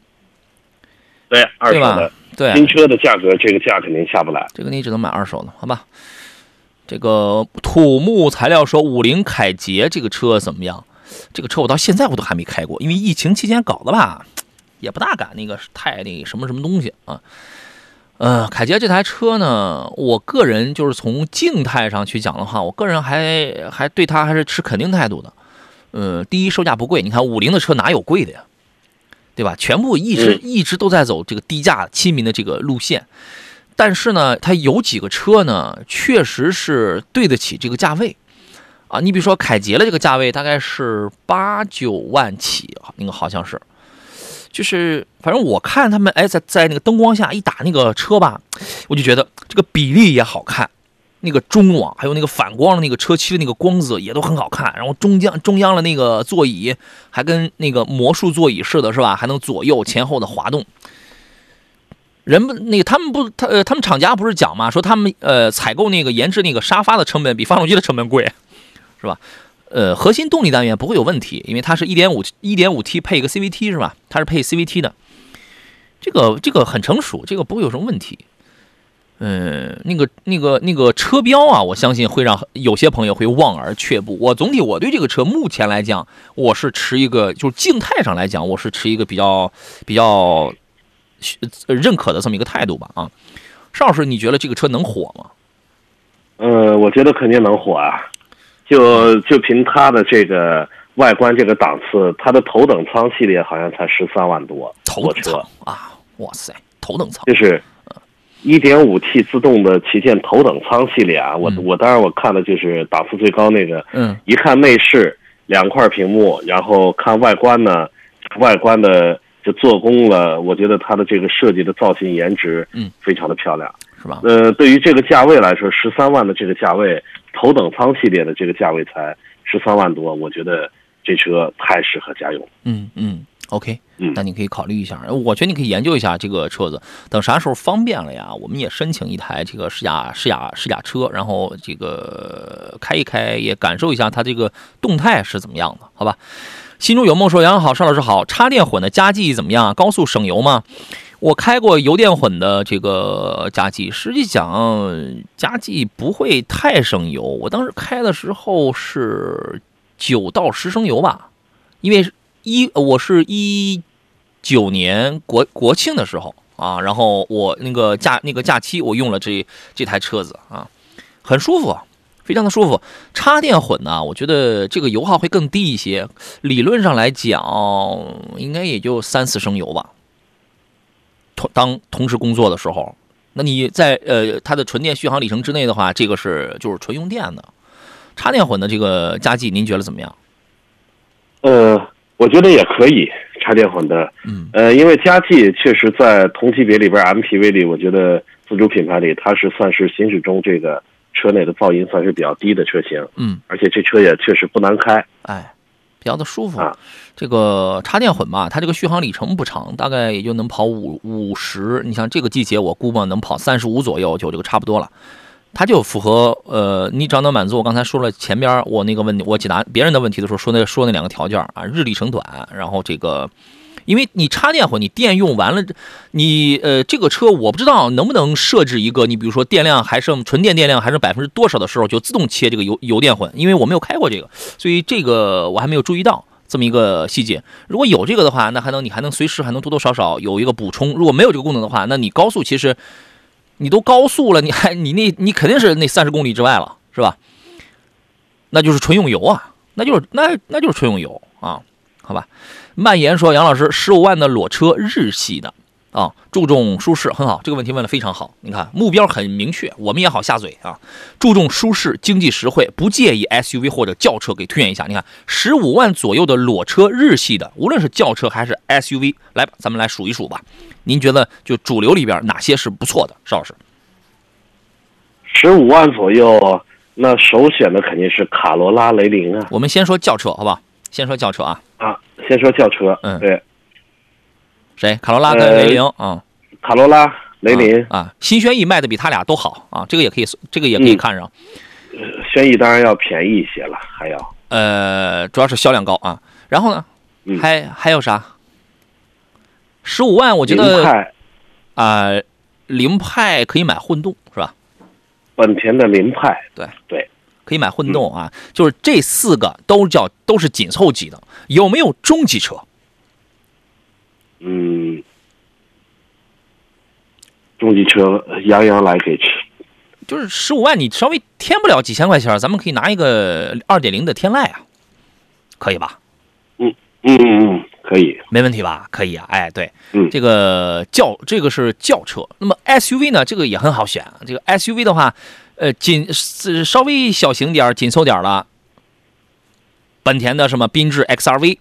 Speaker 2: 对，二
Speaker 1: 对吧
Speaker 2: 手的，？
Speaker 1: 对，
Speaker 2: 新车的价格，这个价肯定下不来。
Speaker 1: 这个你只能买二手的，好吧？这个土木材料说五菱凯捷这个车怎么样？这个车我到现在我都还没开过，因为疫情期间搞的吧，也不大敢那个太那个什么什么东西啊。呃，凯捷这台车呢，我个人就是从静态上去讲的话，我个人还还对它还是持肯定态度的。呃，第一售价不贵，你看五菱的车哪有贵的呀？对吧？全部一直、
Speaker 2: 嗯
Speaker 1: 一直都在走这个低价亲民的这个路线。但是呢，它有几个车呢，确实是对得起这个价位啊。你比如说凯捷的这个价位大概是八九万起，那个好像是，就是反正我看他们哎，在在那个灯光下一打那个车吧，我就觉得这个比例也好看，那个中网还有那个反光的那个车漆的那个光泽也都很好看，然后中央中央的那个座椅还跟那个魔术座椅似的，是吧？还能左右前后的滑动。人们那个他们不，他呃，他们厂家不是讲嘛，说他们呃采购那个研制那个沙发的成本比发动机的成本贵，是吧？呃，核心动力单元不会有问题，因为它是一点五一点五 T 配一个 CVT 是吧？它是配 CVT 的，这个这个很成熟，这个不会有什么问题。嗯，那个那个那个车标啊，我相信会让有些朋友会望而却步。我总体我对这个车目前来讲，我是持一个就是静态上来讲，我是持一个比较比较呃认可的这么一个态度吧啊。邵老师，你觉得这个车能火吗？
Speaker 2: 呃，我觉得肯定能火啊，就就凭它的这个外观这个档次，它的头等舱系列好像才十三万多，
Speaker 1: 头等舱啊，哇塞，头等舱
Speaker 2: 就是一点五 T 自动的旗舰头等舱系列啊。我
Speaker 1: 嗯
Speaker 2: 我当然我看的就是档次最高那个，
Speaker 1: 嗯
Speaker 2: 一看内饰两块屏幕，然后看外观呢，外观的就做工了，我觉得它的这个设计的造型颜值，
Speaker 1: 嗯，
Speaker 2: 非常的漂亮。
Speaker 1: 是吧？
Speaker 2: 呃，对于这个价位来说，十三万的这个价位，头等舱系列的这个价位才十三万多，我觉得这车太适合家用。
Speaker 1: 嗯嗯，OK，
Speaker 2: 嗯
Speaker 1: 那你可以考虑一下。我觉得你可以研究一下这个车子，等啥时候方便了呀，我们也申请一台这个试驾试驾试驾车，然后这个开一开，也感受一下它这个动态是怎么样的，好吧？心中有梦说：“杨好，邵老师好，插电混的加绩怎么样？高速省油吗？”我开过油电混的这个加绩，实际讲加绩不会太省油。我当时开的时候是九到十升油吧，因为一我是一九年国国庆的时候啊，然后我那个假那个假期我用了这这台车子啊，很舒服，非常的舒服。插电混呢，我觉得这个油耗会更低一些，理论上来讲应该也就三四升油吧。同当同时工作的时候，那你在呃它的纯电续航里程之内的话，这个是就是纯用电的。插电混的这个加绩，您觉得怎么样？
Speaker 2: 呃，我觉得也可以，插电混的。
Speaker 1: 嗯
Speaker 2: 呃，因为佳绩确实在同级别里边 MPV 里，我觉得自主品牌里它是算是行驶中这个车内的噪音算是比较低的车型，
Speaker 1: 嗯，
Speaker 2: 而且这车也确实不难开。
Speaker 1: 哎，比较的舒服。
Speaker 2: 啊
Speaker 1: 这个插电混吧，它这个续航里程不长，大概也就能跑五五十。你像这个季节，我估摸能跑三十五左右，就这个差不多了。它就符合呃，你只要能满足我刚才说了前边我那个问题，我解答别人的问题的时候说那说那两个条件啊，日里程短，然后这个。因为你插电混，你电用完了，你呃这个车我不知道能不能设置一个，你比如说电量还剩纯电电量还剩百分之多少的时候，就自动切这个油油电混，因为我没有开过这个，所以这个我还没有注意到这么一个细节。如果有这个的话，那还能你还能随时还能多多少少有一个补充。如果没有这个功能的话，那你高速其实你都高速了，你还你那你肯定是那三十公里之外了，是吧？那就是纯用油啊，那就是那那就是纯用油啊，好吧？蔓延说：“杨老师，十五万的裸车，日系的，啊，注重舒适很好，这个问题问的非常好。你看目标很明确，我们也好下嘴啊。注重舒适、经济实惠，不介意 SUV 或者轿车，给推荐一下。你看十五万左右的裸车日系的，无论是轿车还是 SUV，来吧，咱们来数一数吧。您觉得就主流里边哪些是不错的？邵老师，
Speaker 2: 十五万左右，那首选的肯定是卡罗拉、雷凌啊。
Speaker 1: 我们先说轿车，好不好？先说轿车啊。
Speaker 2: 啊，先说轿车，
Speaker 1: 嗯
Speaker 2: 对，
Speaker 1: 谁？卡罗拉跟雷凌啊。
Speaker 2: 卡罗拉、雷凌、
Speaker 1: 啊啊，新轩逸卖的比他俩都好啊，这个也可以，这个也可以
Speaker 2: 嗯
Speaker 1: 看上。
Speaker 2: 轩逸当然要便宜一些了，还要
Speaker 1: 呃，主要是销量高啊。然后呢，
Speaker 2: 嗯
Speaker 1: 还还有啥？十五万，我觉
Speaker 2: 凌
Speaker 1: 得
Speaker 2: 派、
Speaker 1: 啊、凌派可以买混动是吧？
Speaker 2: 本田的凌派，对对
Speaker 1: 可以买混动啊，就是这四个都叫都是紧凑级的，有没有中级车？
Speaker 2: 嗯，中级车洋洋来给吃，
Speaker 1: 就是十五万，你稍微添不了几千块钱，咱们可以拿一个二点零的天籁啊，可以吧？
Speaker 2: 嗯嗯嗯嗯，可以，
Speaker 1: 没问题吧？可以啊，哎，对，
Speaker 2: 嗯。
Speaker 1: 这个轿这个是轿车，那么 SUV 呢，这个也很好选啊。这个 SUV 的话，呃，紧是稍微小型点儿紧凑点儿了，本田的什么缤智 XRV，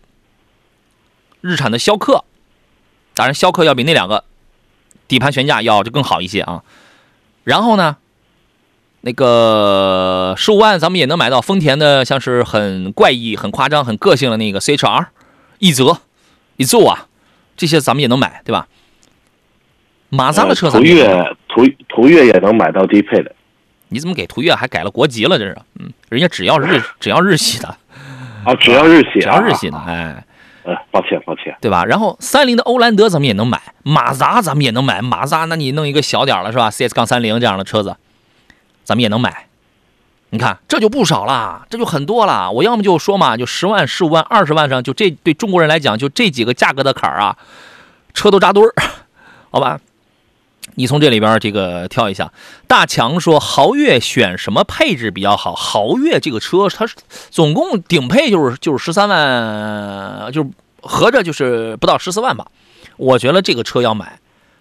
Speaker 1: 日产的逍客，当然逍客要比那两个底盘悬架要就更好一些啊。然后呢，那个十五万咱们也能买到丰田的，像是很怪异、很夸张、很个性的那个 CHR、奕泽。一奏啊，这些咱们也能买，对吧？马自达的车
Speaker 2: 呃途岳途途岳也能买到低配的，
Speaker 1: 你怎么给途岳还改了国籍了？这是，嗯，人家只要日只要日系的，
Speaker 2: 啊，只要日系，
Speaker 1: 只要日系的，
Speaker 2: 啊，
Speaker 1: 哎，
Speaker 2: 呃，抱歉抱歉，
Speaker 1: 对吧？然后三菱的欧蓝德咱们也能买，马自达咱们也能买，马自达那你弄一个小点儿了是吧？CS 杠三零这样的车子，咱们也能买。你看这就不少了，这就很多了。我要么就说嘛，就十万、十五万、二十万上，就这对中国人来讲，就这几个价格的坎儿啊，车都扎堆儿，好吧？你从这里边这个挑一下。大强说豪越选什么配置比较好？豪越这个车它是总共顶配就是就是十三万，就是合着就是不到十四万吧。我觉得这个车要买，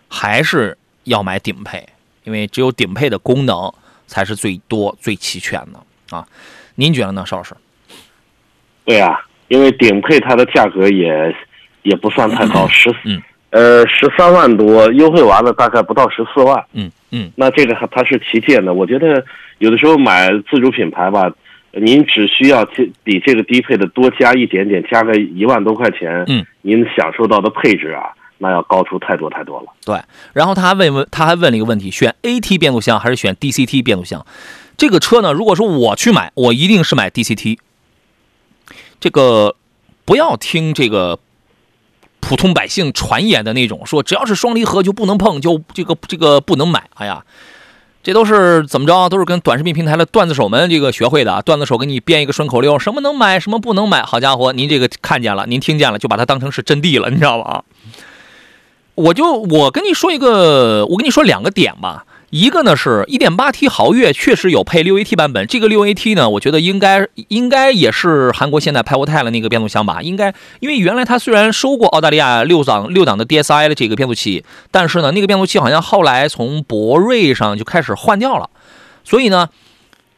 Speaker 1: 还是要买顶配，因为只有顶配的功能才是最多最齐全的啊。您觉得呢，邵老师？
Speaker 2: 对啊，因为顶配它的价格也也不算太高，十
Speaker 1: 嗯
Speaker 2: 呃十三万多，优惠完了大概不到十四万，
Speaker 1: 嗯嗯，
Speaker 2: 那这个它是旗舰的，我觉得有的时候买自主品牌吧，您只需要这比这个低配的多加一点点，加个一万多块钱，
Speaker 1: 嗯，
Speaker 2: 您享受到的配置啊，那要高出太多太多了。
Speaker 1: 对。然后他还问问，他还问了一个问题：选 AT 变速箱还是选 DCT 变速箱？这个车呢，如果说我去买，我一定是买 DCT。这个不要听这个普通百姓传言的那种，说只要是双离合就不能碰，就这个这个不能买。哎呀，这都是怎么着？都是跟短视频平台的段子手们这个学会的。段子手给你编一个顺口溜，什么能买，什么不能买。好家伙，您这个看见了，您听见了，就把它当成是真谛了，你知道吧？我就我跟你说一个，我跟你说两个点吧。一个呢是 1.8T 豪越确实有配 6AT 版本，这个 6AT 呢，我觉得应该应该也是韩国现代派沃泰的那个变速箱吧？应该，因为原来它虽然收过澳大利亚六档六档的 DSI 的这个变速器，但是呢，那个变速器好像后来从博瑞上就开始换掉了，所以呢，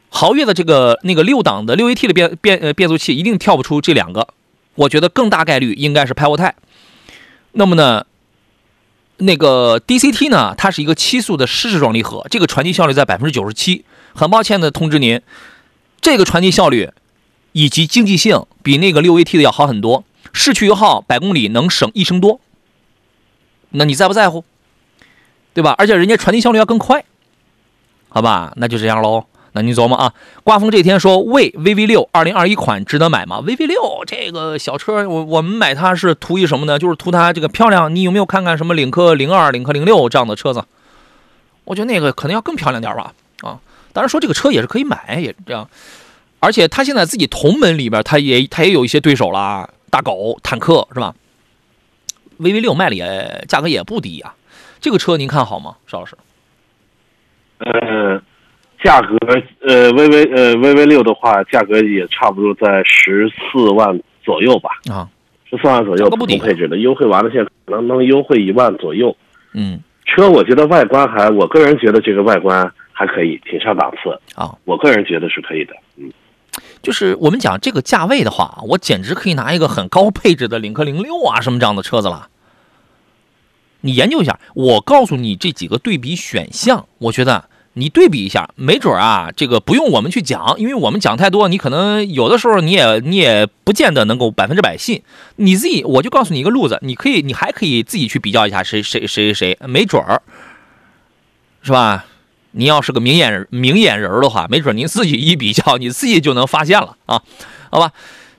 Speaker 1: 豪越的这个那个六档的 6AT 的变变呃变速器一定跳不出这两个，我觉得更大概率应该是派沃泰。那么呢？那个 DCT 呢，它是一个七速的湿式双离合，这个传递效率在百分之九十七。很抱歉的通知您，这个传递效率以及经济性比那个六 AT 的要好很多，市区油耗百公里能省一升多。那你在不在乎？对吧？而且人家传递效率要更快，好吧？那就这样喽。那你琢磨啊，刮风这天说魏 VV 六二零二一款值得买吗？VV 六这个小车，我我们买它是图一什么呢？就是图它这个漂亮。你有没有看看什么领克零二、领克零六这样的车子？我觉得那个可能要更漂亮点吧。啊，当然说这个车也是可以买，也这样。而且它现在自己同门里边，它也它也有一些对手啦，大狗、坦克是吧？VV 六卖的也价格也不低呀、这个车您看好吗，邵老师？
Speaker 2: 嗯，价格呃，VV 呃 VV 六的话，价格也差不多在十四万左右吧，
Speaker 1: 啊，
Speaker 2: 十四万左右
Speaker 1: 不低
Speaker 2: 普通配置的，优惠完了现在可能能优惠一万左右。
Speaker 1: 嗯
Speaker 2: 车我觉得外观还，我个人觉得这个外观还可以，挺上档次。
Speaker 1: 啊，
Speaker 2: 我个人觉得是可以的。嗯，
Speaker 1: 就是我们讲这个价位的话，我简直可以拿一个很高配置的领克零六啊什么这样的车子了。你研究一下，我告诉你这几个对比选项，我觉得你对比一下，没准啊，这个不用我们去讲，因为我们讲太多，你可能有的时候你也你也不见得能够百分之百信。你自己，我就告诉你一个路子，你可以，你还可以自己去比较一下谁谁谁谁谁，没准儿，是吧？你要是个明眼人明眼人的话，没准您自己一比较，你自己就能发现了啊，好吧？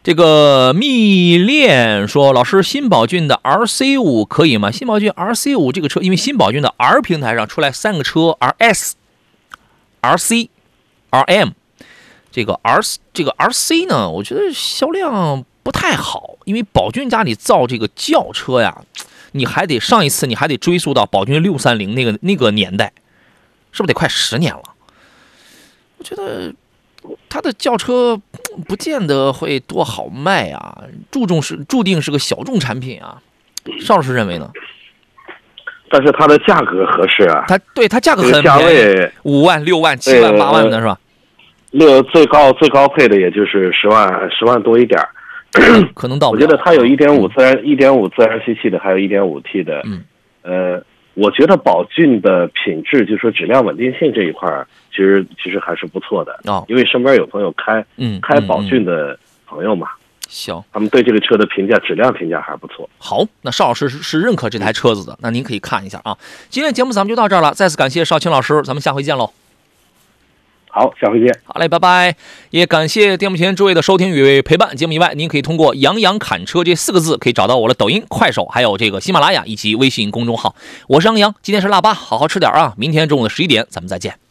Speaker 1: 这个蜜恋说，老师，新宝骏的 RC 五可以吗？新宝骏 RC 五这个车，因为新宝骏的 R 平台上出来三个车，RS、RC、RM，这个 R 这个 RC 呢，我觉得销量不太好，因为宝骏家里造这个轿车呀，你还得上一次你还得追溯到宝骏六三零那个那个年代，是不是得快十年了？我觉得它的轿车不见得会多好卖啊，注重是注定是个小众产品啊。邵老师认为呢？
Speaker 2: 但是它的价格合适啊，
Speaker 1: 它对它价格很便宜，
Speaker 2: 位
Speaker 1: 五万、六万、七万、
Speaker 2: 对
Speaker 1: 八万的是吧？
Speaker 2: 六最高最高配的也就是十万十万多一点儿。
Speaker 1: 可能到。
Speaker 2: 我觉得它有一点五自然一点五自然吸气的，还有一点五 T 的。
Speaker 1: 嗯，
Speaker 2: 呃，我觉得宝骏的品质，就说质量稳定性这一块儿，其实其实还是不错的。
Speaker 1: 哦，
Speaker 2: 因为身边有朋友开
Speaker 1: 嗯，
Speaker 2: 开宝骏的朋友嘛，
Speaker 1: 行。
Speaker 2: 他们对这个车的评价质量评价还不错。
Speaker 1: 好，那邵老师是是认可这台车子的，那您可以看一下啊。今天节目咱们就到这儿了，再次感谢邵青老师，咱们下回见喽。
Speaker 2: 好，下回见。
Speaker 1: 好嘞，拜拜！也感谢电幕前诸位的收听与陪伴。节目以外，您可以通过“杨洋侃车”这四个字，可以找到我的抖音、快手，还有这个喜马拉雅以及微信公众号。我是杨洋，今天是腊八，好好吃点啊！明天中午的十一点，咱们再见。